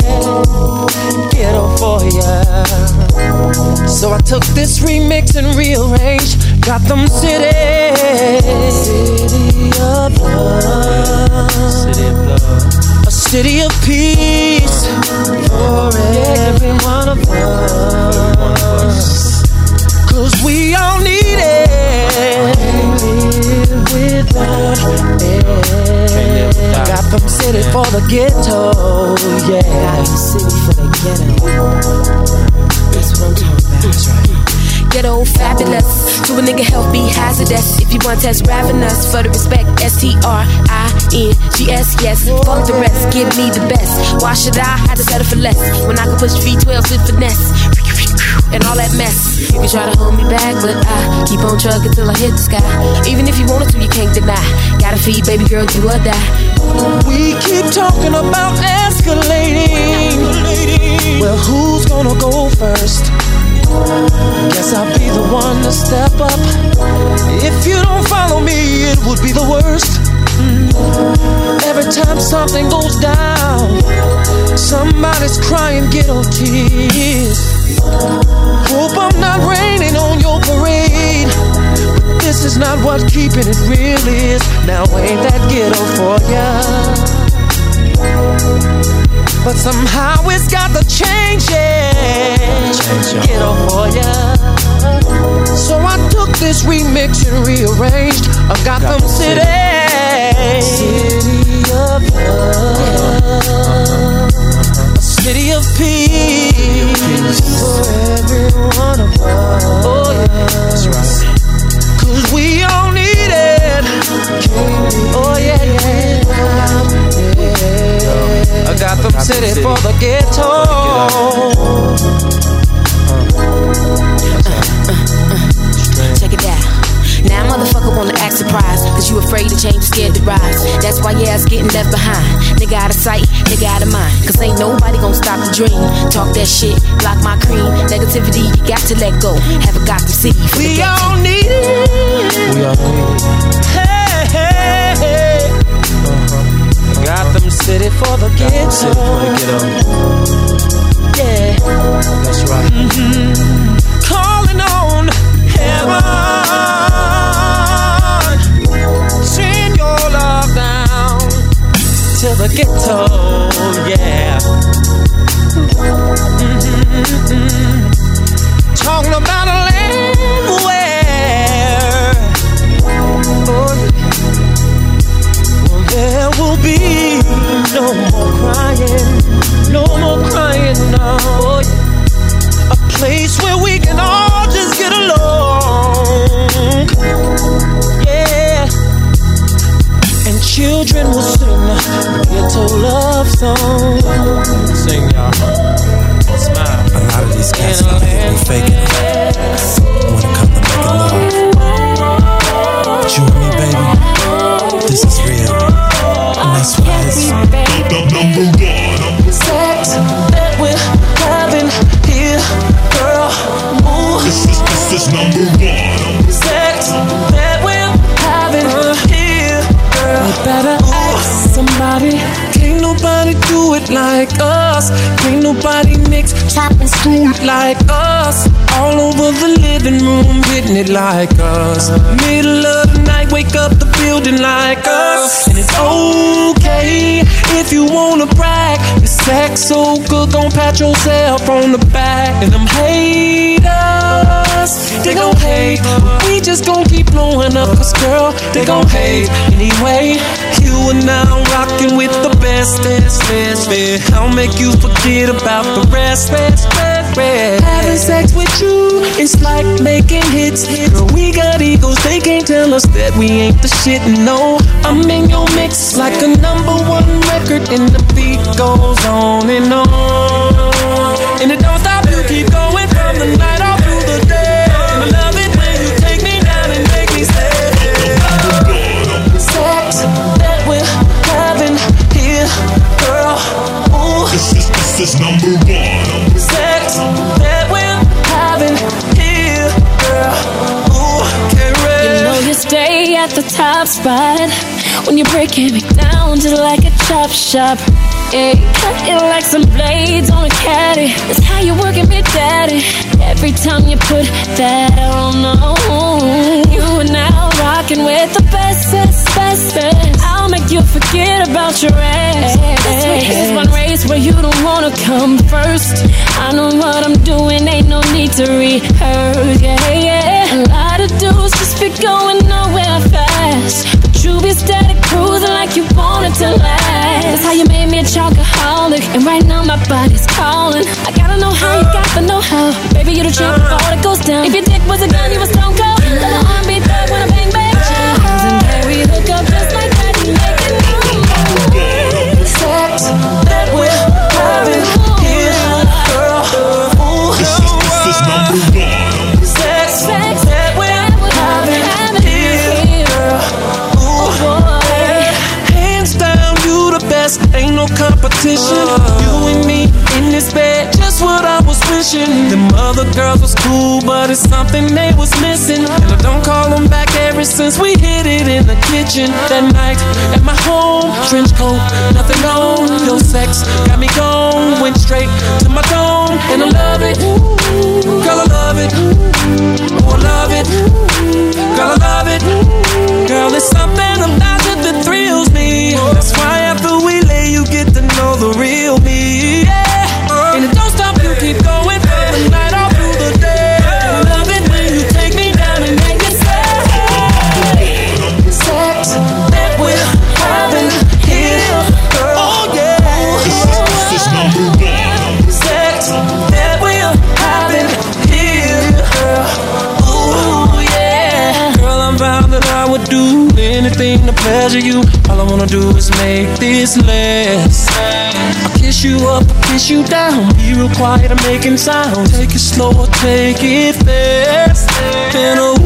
S1: Ghetto for ya. So I took this remix and rearranged Gotham City. City of love.
S15: City of love.
S1: A city of peace for every one of us. Cause we all need it. Live without it. City for the ghetto, yeah. Gotham City for the ghetto. That's what I'm talking about. Right.
S16: Ghetto fabulous. To a nigga health be hazardous. If you want test ravenous for the respect, S T R I N G S, yes. Fuck the rest, give me the best. Why should I have to settle for less when I can push V12s with finesse? And all that mess. You can try to hold me back, but I keep on trucking till I hit the sky. Even if you wanted to, you can't deny. Gotta feed, baby girl, do or die.
S1: We keep talking about escalating. Well, who's gonna go first? Guess I'll be the one to step up. If you don't follow me, it would be the worst. Mm. Every time something goes down, somebody's crying ghetto tears. Hope I'm not raining on your parade. But this is not what keeping it real is. Now ain't that ghetto for ya? But somehow it's got to change, yeah. Ghetto for ya. So I took this remix and rearranged. Gotham City. City of love. City of peace for every one of us. Oh, yeah. That's right. Cause we all need it. Oh, yeah, yeah. Gotham City for the ghetto.
S16: Check it out. Now, motherfucker wanna act surprised. Cause you afraid to change, scared to rise. That's why your ass getting left behind. Nigga out of sight, nigga out of mind. Cause ain't nobody gonna stop the dream. Talk that shit, block my cream. Negativity, you got to let go. Haven't got to see.
S3: We all need it.
S17: We all need it.
S3: Hey, hey, hey. Gotham City for the ghetto.
S17: City for the ghetto.
S3: Yeah.
S17: That's right.
S3: Mm-hmm. Calling on heaven. To the ghetto. Yeah. Mm-hmm. Talking about a land where oh, well, there will be no more crying, no more crying now. A place where children will sing ghetto love songs.
S17: Sing, y'all. Smile.
S18: A lot of these cats out here be faking it when it come to making love. But you and me, baby, this is real. And that's why it's
S1: do it like us. Can't nobody mix, chop, and screw it like us. All over the living room, hitting it like us. Middle of the night, wake up the building like us. And it's okay if you wanna brag. Your sex so good, gon' pat yourself on the back. And them haters, they gon' hate. We just gon' keep blowing up, cause girl, they gon' hate. Anyway, you are now rocking with the best, best, best, best. I'll make you forget about the rest, rest, rest. Having sex with you, it's like making hits. Girl, we got egos, they can't tell us that we ain't the shit. No, I'm in your mix like a number one record, and the beat goes on and on. And it don't
S9: at the top spot when you're breaking me down just like a chop shop. Hey, cut it like some blades on a caddy. That's how you're working me, daddy. Every time you put that on, you are now rocking with the best, best, best, best. I'll make you forget about your ex. This is one race where you don't wanna come first. I know what I'm doing, ain't no need to rehearse. Yeah, yeah. A lot of dudes just be going nowhere fast, but you be steady cruising like you want it to last. That's how you made me a chocoholic, and right now my body's calling. I gotta know how you got the know-how, baby. You the champ before it goes down. If your dick was a gun, you was stone cold. Let the R&B thug when I bang bang. Legendary hook up just like that, you make it move.
S1: Sex that we're having competition. You and me in this bed, just what I was wishing. Them other girls was cool, but it's something they was missing. And I don't call them back ever since we hit it in the kitchen that night at my home. Trench coat, nothing on. Your sex got me gone. Went straight to my dome, and I love it. Girl, I love it. Oh, I love it. Girl, I love it. Girl, there's something about it that thrills me. That's why after know the real me. Yeah. Pleasure you. All I wanna do is make this last. I'll kiss you up, I kiss you down. Be real quiet, I'm making sound. Take it slow or take it fast. And a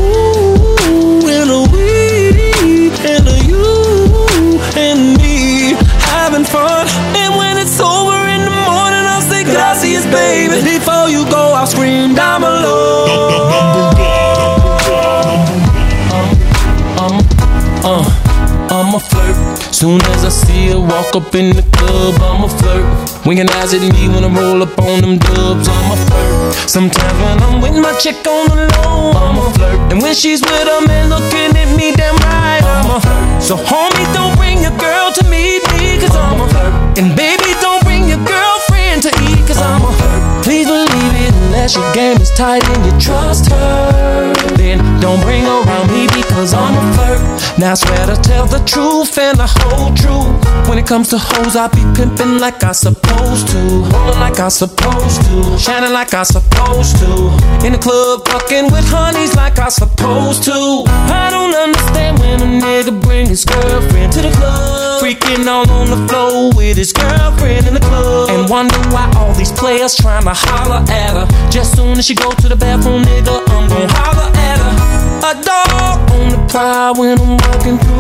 S1: Soon as I see her walk up in the club, I'm a flirt. Winking eyes at me when I roll up on them dubs, I'm a flirt. Sometimes when I'm with my chick on the low, I'm a flirt. And when she's with a man looking at me damn right, I'm a flirt. So homie, don't bring your girl to meet me, cause I'm a flirt. And baby, don't bring your girlfriend to eat, cause I'm a flirt. Please believe it unless your game is tight and you trust her. Then don't bring around me because I'm a flirt. Now I swear to tell the truth and the whole truth. When it comes to hoes, I be pimping like I supposed to. Rolling like I supposed to. Shining like I supposed to. In the club, fucking with honeys like I supposed to. I don't understand when a nigga bring his girlfriend to the club. Freaking all on the floor with his girlfriend in the club. And wonder why all these players trying to holler at her. Just soon as she go to the bathroom, nigga, when I'm walking through.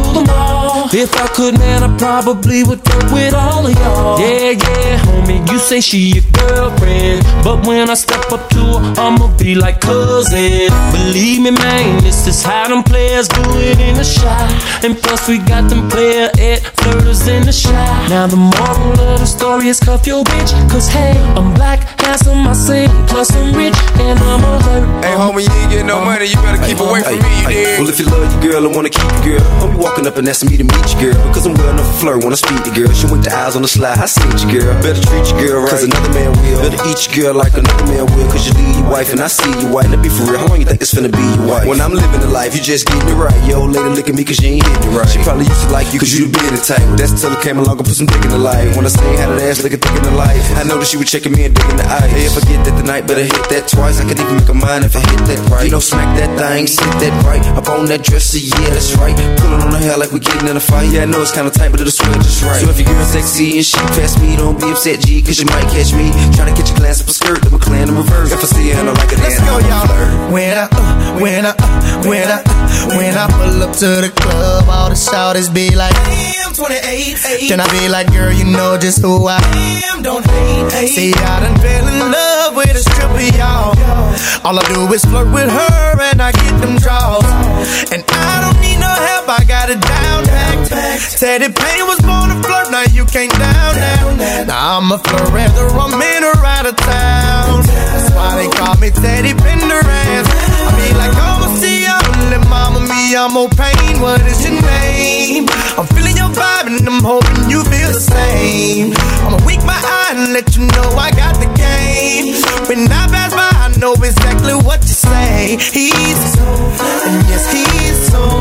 S1: If I could, man, I probably would fuck with all of y'all. Yeah, yeah, homie, you say she your girlfriend. But when I step up to her, I'ma be like cousin. Believe me, man, this is how them players do it in the shot. And plus, we got them player at flirters in the shot. Now, the moral of the story is cuff your bitch. Cause hey, I'm black, handsome, I sing, plus I'm rich, and I'm a flirt.
S19: Hey, homie, you ain't getting no money. You better keep away from me, you dig?
S20: Well, if you love your girl and wanna keep your girl, don't be walking up and asking me to meet girl. Because I'm well enough to flirt when I speak to girl. She went the eyes on the slide, I seen your girl. Better treat your girl right, cause another man will. Better eat your girl like another man will. Cause you leave your wife and I see you white. Let be for real, how long you think it's finna be your wife? When I'm living the life, you just getting it right. Yo, lady, look at me cause you ain't hitting it right. She probably used to like you cause you the business type. That's till I came along and put some dick in the life. When I say had an ass looking thick in the life, I know that she was checking me and digging the eye. Hey, if I get that tonight, better hit that twice. I could even make a mind if I hit that right. You know, smack that thing, sit that right. Up on that dresser, yeah, that's right. Pulling on her hair like we getting in a fight. Yeah, I know it's kinda tight, but it'll swing just right. So if your girl sexy and she past me, don't be upset, G, cause you might catch me. Trying to catch a glance up a skirt, then we clan in reverse. If I see her, I know like a
S11: Let's go, y'all. When I, uh, when I, uh, when I, uh, when I pull up to the club, all the shouters be like, Damn, 28, Then I be like, girl, you know just who I am. Don't hate, hate. See, I done fell in love with a stripper, y'all. All I do is flirt with her and I get them draws. And I don't need help, I got it down packed. Teddy Payne was born to flirt, now you can't down that. Now I'm a flirt I'm in or out of town. That's why they call me Teddy Pendergrass. I be like, oh, see ya, little mama, me, I'm more pain. What is your name? I'm feeling your vibe and I'm hoping you feel the same. I'ma weak my eye and let you know I got the game. When I pass by, I know exactly what you say. He's so, and yes, he's so.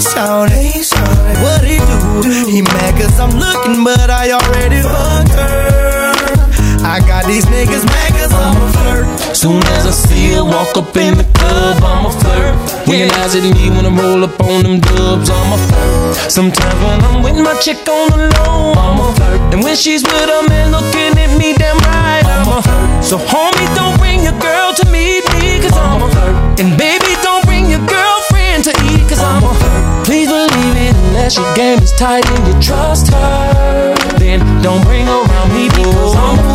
S11: Now, hey, Shawty, what he do? He mad cause I'm looking, but I already fucked her. I got these niggas mad cause I'm a flirt.
S1: Soon as I see her walk up in the club, I'm a flirt. Eyes at me when I roll up on them dubs, I'm a flirt. Sometimes when I'm with my chick on the low, I'm a flirt. And when she's with a man looking at me damn right, I'm a flirt. So homie, don't bring your girl to meet me, cause I'm a flirt. And baby, unless your game is tight and you trust her. Then don't bring around me because I'm.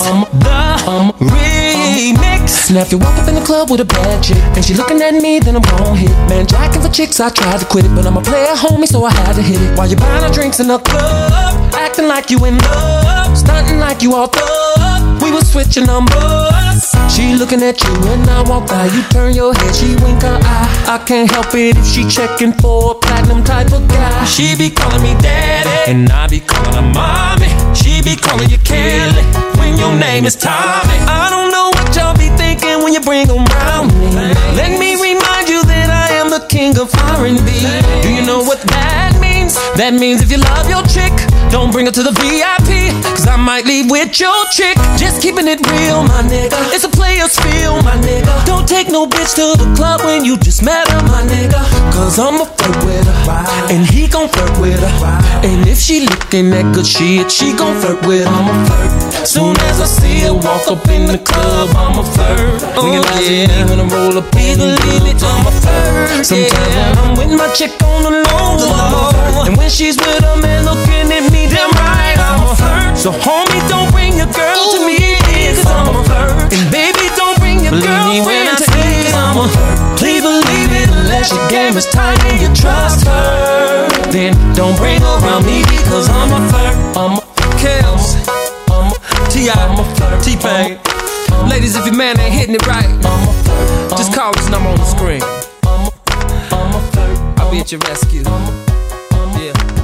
S1: I'm the I'm remix. Now if you walk up in the club with a bad chick and she looking at me, then I'm gon' hit. Man, jacking for chicks, I tried to quit it, but I'm a player, homie, so I had to hit it. While you buying her drinks in the club, acting like you in love, stunting like you all thug. We was switching numbers. She looking at you when I walk by, you turn your head, she wink her eye. I can't help it if she checking for a platinum type of guy. She be calling me daddy, and I be calling her mommy. She be calling you Kelly when your name is Tommy. I don't know what y'all be thinking when you bring around me. Let me remind you that I am the king of R&B. Do you know what that? That means if you love your chick, don't bring her to the VIP. Cause I might leave with your chick. Just keeping it real, my nigga. It's a player's feel, my nigga. Don't take no bitch to the club when you just met her, my nigga. Cause I'ma flirt with her. And he gon' flirt with her. And if she looking at good shit, she gon' flirt with him. I'ma flirt. Soon as I see her walk up in the club, I'm a flirt.
S3: Oh, yeah.
S1: when I roll up, either leave it, I'm a flirt. Sometimes when I'm with my chick on the low, and when she's with a man looking at me, damn right, I'm a flirt. So homie, don't bring your girl to me, cause I'm a flirt. And baby, don't bring your
S3: Believe when I
S1: to me, 'cause I'm a flirt. Please believe it, unless your game is tight and you trust her. Then don't bring her around me because I'm a flirt. I'm a
S3: Kels, I'm a T.I., T-Pain. Ladies, if your man ain't hitting it right, I'm a flirt. just call this number on the screen. I'll be at your rescue. Yeah.